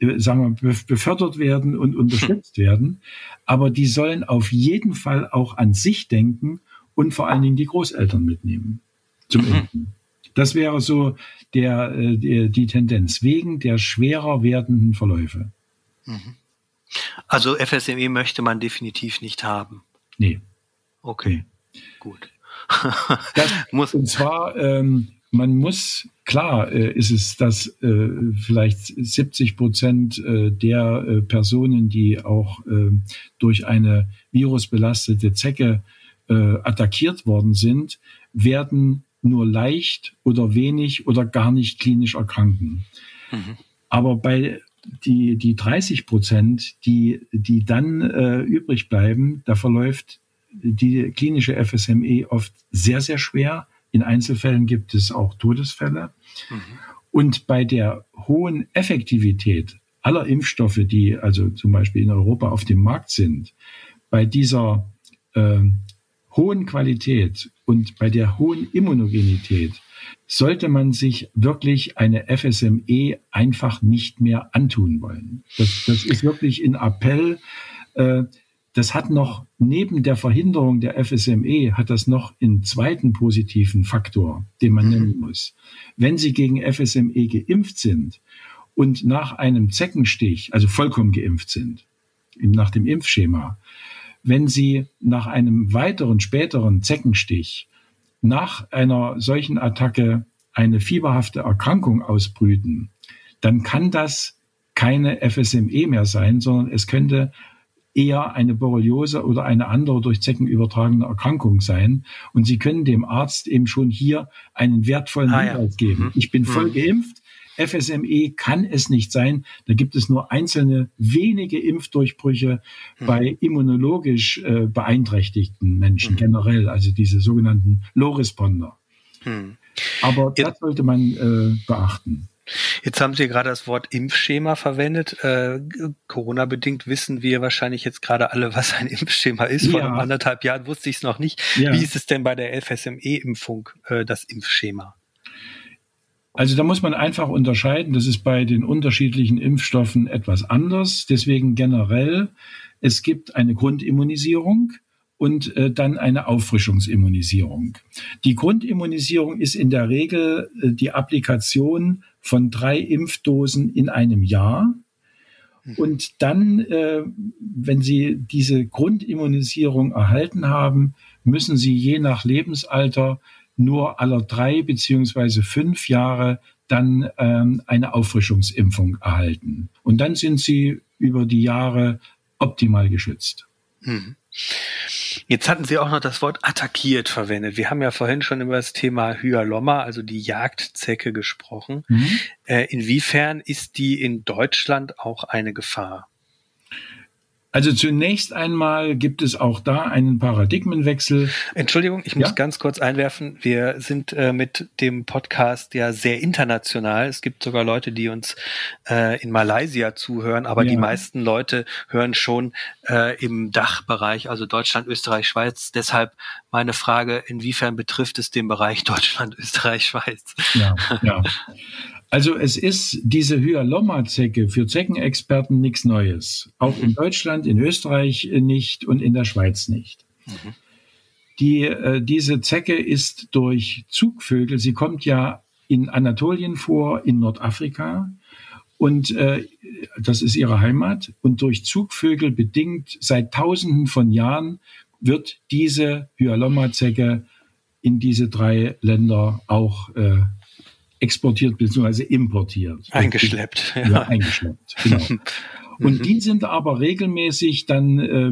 äh, sagen wir, befördert werden und unterstützt werden. Aber die sollen auf jeden Fall auch an sich denken und vor allen Dingen die Großeltern mitnehmen zum mhm. Impfen. Das wäre so der, äh, der, die Tendenz wegen der schwerer werdenden Verläufe. Mhm. Also FSME möchte man definitiv nicht haben. Nee. Okay, gut. das, muss. Und zwar, ähm, man muss, klar äh, ist es, dass äh, vielleicht 70 Prozent äh, der äh, Personen, die auch äh, durch eine virusbelastete Zecke äh, attackiert worden sind, werden nur leicht oder wenig oder gar nicht klinisch erkranken. Mhm. Aber bei die, die 30 Prozent, die, die dann äh, übrig bleiben, da verläuft die klinische FSME oft sehr, sehr schwer. In Einzelfällen gibt es auch Todesfälle. Mhm. Und bei der hohen Effektivität aller Impfstoffe, die also zum Beispiel in Europa auf dem Markt sind, bei dieser äh, hohen Qualität und bei der hohen Immunogenität sollte man sich wirklich eine FSME einfach nicht mehr antun wollen. Das, das ist wirklich in Appell. Äh, das hat noch neben der Verhinderung der FSME hat das noch einen zweiten positiven Faktor, den man nennen muss. Wenn Sie gegen FSME geimpft sind und nach einem Zeckenstich, also vollkommen geimpft sind, nach dem Impfschema, wenn Sie nach einem weiteren späteren Zeckenstich nach einer solchen Attacke eine fieberhafte Erkrankung ausbrüten, dann kann das keine FSME mehr sein, sondern es könnte eher eine Borreliose oder eine andere durch Zecken übertragene Erkrankung sein. Und Sie können dem Arzt eben schon hier einen wertvollen ah, Hinweis ja. geben. Mhm. Ich bin voll mhm. geimpft. FSME kann es nicht sein. Da gibt es nur einzelne wenige Impfdurchbrüche mhm. bei immunologisch äh, beeinträchtigten Menschen mhm. generell, also diese sogenannten Low-Responder. Mhm. Aber das sollte man äh, beachten. Jetzt haben Sie gerade das Wort Impfschema verwendet. Äh, Corona-bedingt wissen wir wahrscheinlich jetzt gerade alle, was ein Impfschema ist. Ja. Vor einem anderthalb Jahren wusste ich es noch nicht. Ja. Wie ist es denn bei der FSME-Impfung, äh, das Impfschema? Also da muss man einfach unterscheiden. Das ist bei den unterschiedlichen Impfstoffen etwas anders. Deswegen generell, es gibt eine Grundimmunisierung und äh, dann eine Auffrischungsimmunisierung. Die Grundimmunisierung ist in der Regel äh, die Applikation von drei Impfdosen in einem Jahr. Mhm. Und dann, äh, wenn Sie diese Grundimmunisierung erhalten haben, müssen Sie je nach Lebensalter nur aller drei beziehungsweise fünf Jahre dann ähm, eine Auffrischungsimpfung erhalten. Und dann sind Sie über die Jahre optimal geschützt. Mhm. Jetzt hatten Sie auch noch das Wort attackiert verwendet. Wir haben ja vorhin schon über das Thema Hyalomma, also die Jagdzecke, gesprochen. Mhm. Äh, inwiefern ist die in Deutschland auch eine Gefahr? Also zunächst einmal gibt es auch da einen Paradigmenwechsel. Entschuldigung, ich muss ja? ganz kurz einwerfen. Wir sind äh, mit dem Podcast ja sehr international. Es gibt sogar Leute, die uns äh, in Malaysia zuhören, aber ja. die meisten Leute hören schon äh, im Dachbereich, also Deutschland, Österreich, Schweiz. Deshalb meine Frage, inwiefern betrifft es den Bereich Deutschland, Österreich, Schweiz? Ja, ja. Also es ist diese Hyalomma-Zecke für Zeckenexperten nichts Neues. Auch in Deutschland, in Österreich nicht und in der Schweiz nicht. Mhm. Die, äh, diese Zecke ist durch Zugvögel, sie kommt ja in Anatolien vor, in Nordafrika. Und äh, das ist ihre Heimat. Und durch Zugvögel bedingt seit Tausenden von Jahren wird diese Hyalomma-Zecke in diese drei Länder auch äh, exportiert bzw. importiert. Eingeschleppt. Ja, ja eingeschleppt, genau. Und mhm. die sind aber regelmäßig dann äh,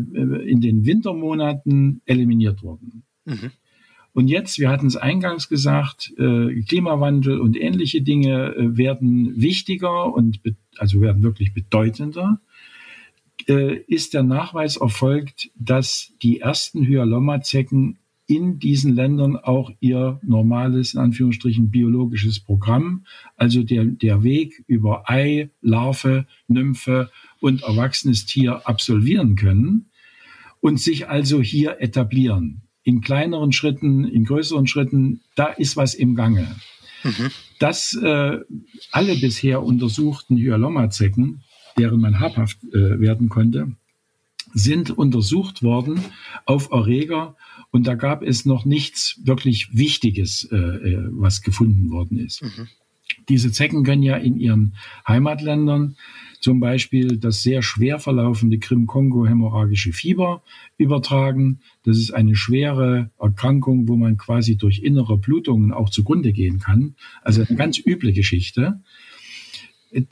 in den Wintermonaten eliminiert worden. Mhm. Und jetzt, wir hatten es eingangs gesagt, äh, Klimawandel und ähnliche Dinge äh, werden wichtiger und also werden wirklich bedeutender. Äh, ist der Nachweis erfolgt, dass die ersten Hyalomma-Zecken in diesen Ländern auch ihr normales, in Anführungsstrichen, biologisches Programm, also der, der Weg über Ei, Larve, Nymphe und erwachsenes Tier absolvieren können und sich also hier etablieren. In kleineren Schritten, in größeren Schritten, da ist was im Gange. Mhm. Dass äh, alle bisher untersuchten Hyalomma-Zecken, deren man habhaft äh, werden konnte, sind untersucht worden auf Erreger und da gab es noch nichts wirklich Wichtiges, äh, äh, was gefunden worden ist. Mhm. Diese Zecken können ja in ihren Heimatländern zum Beispiel das sehr schwer verlaufende Krim-Kongo-hämorrhagische Fieber übertragen. Das ist eine schwere Erkrankung, wo man quasi durch innere Blutungen auch zugrunde gehen kann. Also eine ganz üble Geschichte.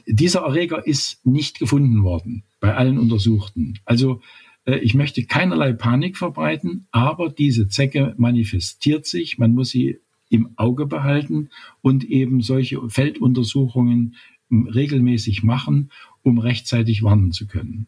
Dieser Erreger ist nicht gefunden worden bei allen Untersuchten. Also äh, ich möchte keinerlei Panik verbreiten, aber diese Zecke manifestiert sich. Man muss sie im Auge behalten und eben solche Felduntersuchungen regelmäßig machen, um rechtzeitig warnen zu können.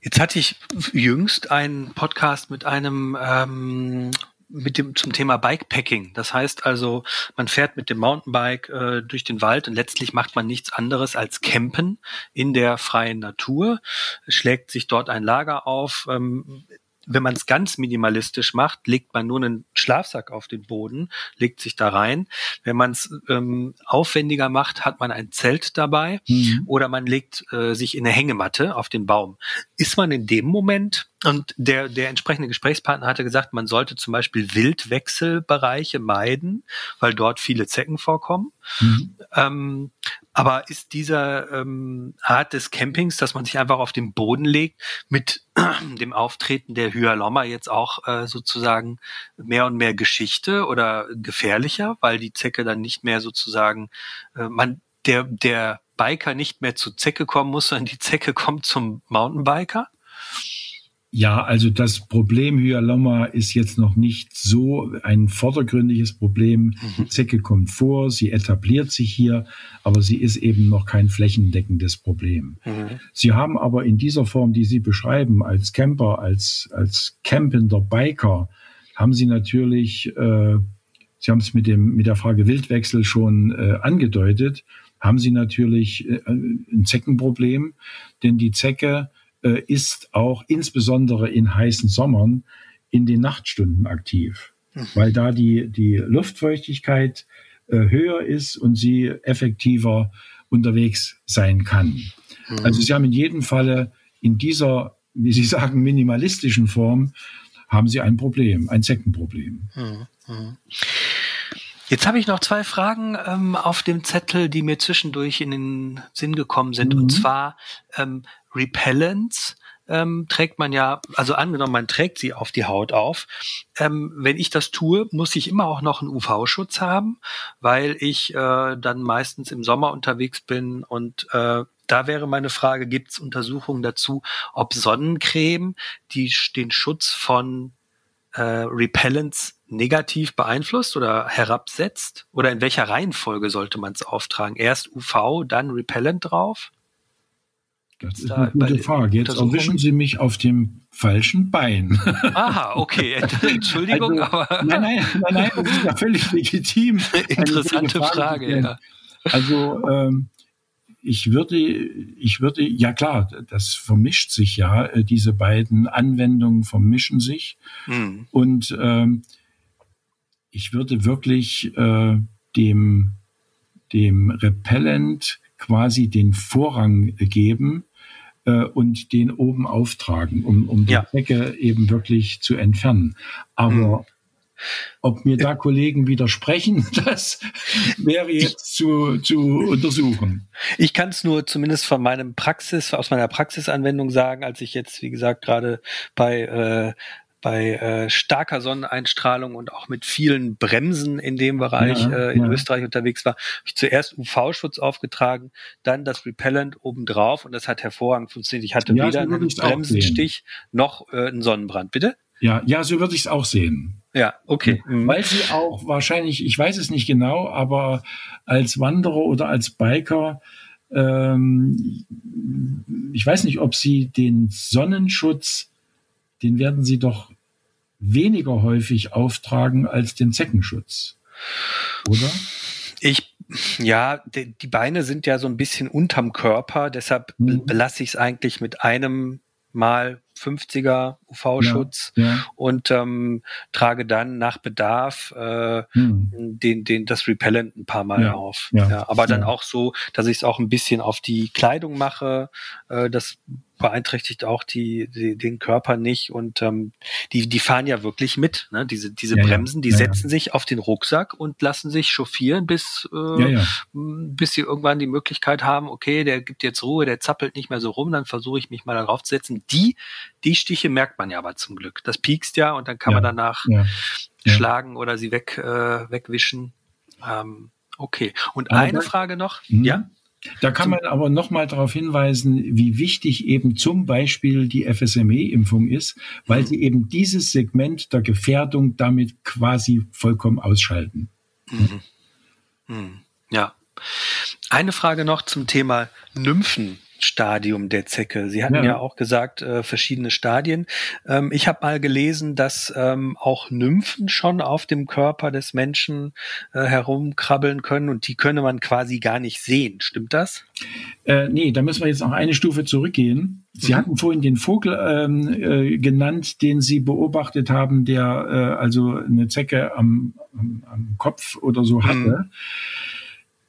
Jetzt hatte ich jüngst einen Podcast mit einem ähm, mit dem zum Thema Bikepacking. Das heißt also, man fährt mit dem Mountainbike äh, durch den Wald und letztlich macht man nichts anderes als campen in der freien Natur, schlägt sich dort ein Lager auf. Ähm, wenn man es ganz minimalistisch macht, legt man nur einen Schlafsack auf den Boden, legt sich da rein. Wenn man es ähm, aufwendiger macht, hat man ein Zelt dabei mhm. oder man legt äh, sich in eine Hängematte auf den Baum. Ist man in dem Moment und der, der entsprechende Gesprächspartner hatte gesagt, man sollte zum Beispiel Wildwechselbereiche meiden, weil dort viele Zecken vorkommen. Mhm. Ähm, aber ist dieser ähm, Art des Campings, dass man sich einfach auf den Boden legt, mit dem Auftreten der Hyalomma jetzt auch äh, sozusagen mehr und mehr Geschichte oder gefährlicher, weil die Zecke dann nicht mehr sozusagen, äh, man, der, der Biker nicht mehr zur Zecke kommen muss, sondern die Zecke kommt zum Mountainbiker? Ja, also das Problem Hyalomma ist jetzt noch nicht so ein vordergründiges Problem. Die mhm. Zecke kommt vor, sie etabliert sich hier, aber sie ist eben noch kein flächendeckendes Problem. Mhm. Sie haben aber in dieser Form, die Sie beschreiben, als Camper, als, als campender Biker, haben Sie natürlich, äh, Sie haben es mit, dem, mit der Frage Wildwechsel schon äh, angedeutet, haben Sie natürlich äh, ein Zeckenproblem, denn die Zecke äh, ist auch insbesondere in heißen Sommern in den Nachtstunden aktiv, mhm. weil da die, die Luftfeuchtigkeit äh, höher ist und sie effektiver unterwegs sein kann. Mhm. Also Sie haben in jedem Falle in dieser, wie Sie sagen, minimalistischen Form haben Sie ein Problem, ein Zeckenproblem. Mhm. mhm. Jetzt habe ich noch zwei Fragen ähm, auf dem Zettel, die mir zwischendurch in den Sinn gekommen sind. Mhm. Und zwar ähm, Repellents ähm, trägt man ja, also angenommen, man trägt sie auf die Haut auf. Ähm, wenn ich das tue, muss ich immer auch noch einen UV-Schutz haben, weil ich äh, dann meistens im Sommer unterwegs bin und äh, da wäre meine Frage, gibt es Untersuchungen dazu, ob Sonnencreme die, den Schutz von äh, Repellents negativ beeinflusst oder herabsetzt? Oder in welcher Reihenfolge sollte man es auftragen? Erst UV, dann Repellent drauf? Das ist eine gute Frage. Jetzt erwischen Sie mich auf dem falschen Bein. Aha, okay. Entschuldigung, also, aber. Nein, nein, nein, nein, das ist ja völlig legitim. Interessante Frage, Frage ja. Also, ähm, ich würde, ich würde, ja klar, das vermischt sich ja, äh, diese beiden Anwendungen vermischen sich. Hm. Und ähm, ich würde wirklich äh, dem, dem Repellent quasi den Vorrang geben äh, und den oben auftragen, um, um die ja. Decke eben wirklich zu entfernen. Aber mhm. ob mir da Kollegen widersprechen, das wäre jetzt zu, zu untersuchen. Ich kann es nur zumindest von meinem Praxis, aus meiner Praxisanwendung sagen, als ich jetzt, wie gesagt, gerade bei äh, bei äh, starker Sonneneinstrahlung und auch mit vielen Bremsen in dem Bereich ja, äh, in ja. Österreich unterwegs war, habe ich zuerst UV-Schutz aufgetragen, dann das Repellent obendrauf und das hat hervorragend funktioniert. Ich hatte ja, weder so einen Bremsenstich noch äh, einen Sonnenbrand. Bitte? Ja, ja, so würde ich es auch sehen. Ja, okay. Mhm. Weil sie auch wahrscheinlich, ich weiß es nicht genau, aber als Wanderer oder als Biker ähm, ich weiß nicht, ob sie den Sonnenschutz, den werden sie doch weniger häufig auftragen als den Zeckenschutz. Oder? Ich ja, die Beine sind ja so ein bisschen unterm Körper, deshalb mhm. belasse ich es eigentlich mit einem Mal 50er UV-Schutz ja, ja. und ähm, trage dann nach Bedarf äh, hm. den, den, das Repellent ein paar Mal ja, auf. Aber dann auch so, dass ich es auch ein bisschen auf die Kleidung mache. Äh, das beeinträchtigt auch die, die, den Körper nicht und ähm, die, die fahren ja wirklich mit. Ne? Diese, diese ja, Bremsen, die ja, setzen ja. sich auf den Rucksack und lassen sich chauffieren, bis, äh, bis sie irgendwann die Möglichkeit haben, okay, der gibt jetzt Ruhe, der zappelt nicht mehr so rum, dann versuche ich mich mal darauf zu setzen. Die, die Stiche merkt man ja aber zum Glück. Das piekst ja und dann kann man danach schlagen oder sie weg, äh, wegwischen. Ähm, okay. Und aber eine Frage noch, mhm. ja? Da kann man aber nochmal darauf hinweisen, wie wichtig eben zum Beispiel die FSME-Impfung ist, weil mhm. sie eben dieses Segment der Gefährdung damit quasi vollkommen ausschalten. Mhm. Mhm. Ja. Eine Frage noch zum Thema Nymphen. Stadium der Zecke. Sie hatten ja, ja auch gesagt, äh, verschiedene Stadien. Ähm, ich habe mal gelesen, dass ähm, auch Nymphen schon auf dem Körper des Menschen äh, herumkrabbeln können und die könne man quasi gar nicht sehen. Stimmt das? Äh, nee, da müssen wir jetzt noch eine Stufe zurückgehen. Sie mhm. hatten vorhin den Vogel ähm, äh, genannt, den Sie beobachtet haben, der äh, also eine Zecke am, am, am Kopf oder so hatte. Mhm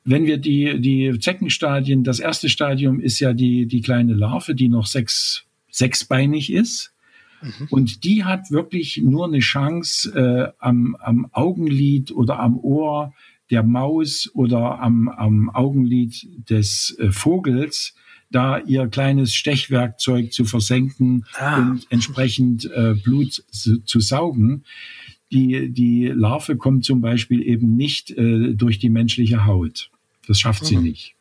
wenn wir die, die Zeckenstadien, das erste Stadium ist ja die, die kleine Larve, die noch sechs, sechsbeinig ist. Mhm. Und die hat wirklich nur eine Chance äh, am, am Augenlid oder am Ohr der Maus oder am, am Augenlid des äh, Vogels, da ihr kleines Stechwerkzeug zu versenken ah. und entsprechend äh, Blut zu, zu saugen. Die, die Larve kommt zum Beispiel eben nicht äh, durch die menschliche Haut. Das schafft sie mhm. nicht.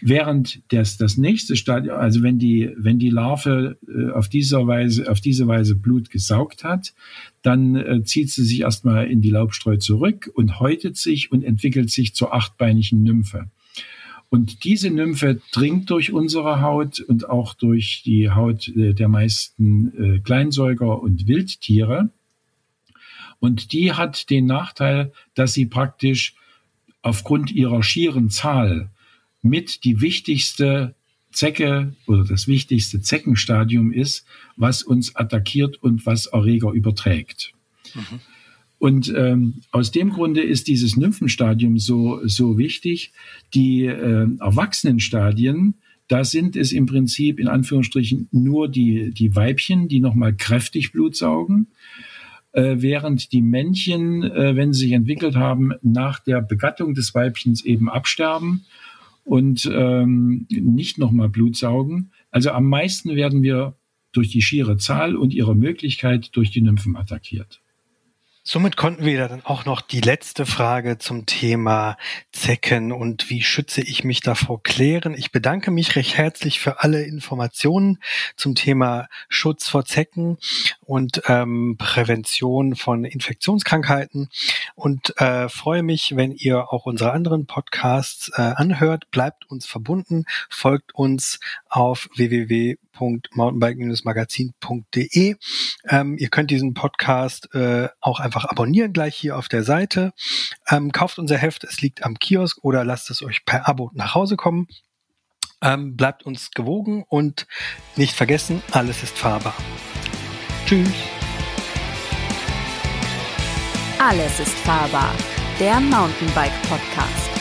Während das, das nächste Stadium, also wenn die, wenn die Larve äh, auf dieser Weise, auf diese Weise Blut gesaugt hat, dann äh, zieht sie sich erstmal in die Laubstreu zurück und häutet sich und entwickelt sich zur achtbeinigen Nymphe. Und diese Nymphe dringt durch unsere Haut und auch durch die Haut äh, der meisten äh, Kleinsäuger und Wildtiere. Und die hat den Nachteil, dass sie praktisch aufgrund ihrer schieren Zahl mit die wichtigste Zecke oder das wichtigste Zeckenstadium ist, was uns attackiert und was Erreger überträgt. Mhm. Und ähm, aus dem Grunde ist dieses Nymphenstadium so, so wichtig. Die äh, Erwachsenenstadien, da sind es im Prinzip in Anführungsstrichen nur die, die Weibchen, die nochmal kräftig Blut saugen äh, während die Männchen, äh, wenn sie sich entwickelt haben, nach der Begattung des Weibchens eben absterben und ähm, nicht nochmal Blut saugen. Also am meisten werden wir durch die schiere Zahl und ihre Möglichkeit durch die Nymphen attackiert. Somit konnten wir dann auch noch die letzte Frage zum Thema Zecken und wie schütze ich mich davor klären. Ich bedanke mich recht herzlich für alle Informationen zum Thema Schutz vor Zecken und ähm, Prävention von Infektionskrankheiten und äh, freue mich, wenn ihr auch unsere anderen Podcasts äh, anhört. Bleibt uns verbunden, folgt uns auf www www.mountainbike-magazin.de. Ähm, ihr könnt diesen Podcast äh, auch einfach abonnieren gleich hier auf der Seite. Ähm, kauft unser Heft, es liegt am Kiosk oder lasst es euch per Abo nach Hause kommen. Ähm, bleibt uns gewogen und nicht vergessen, alles ist fahrbar. Tschüss. Alles ist fahrbar. Der Mountainbike Podcast.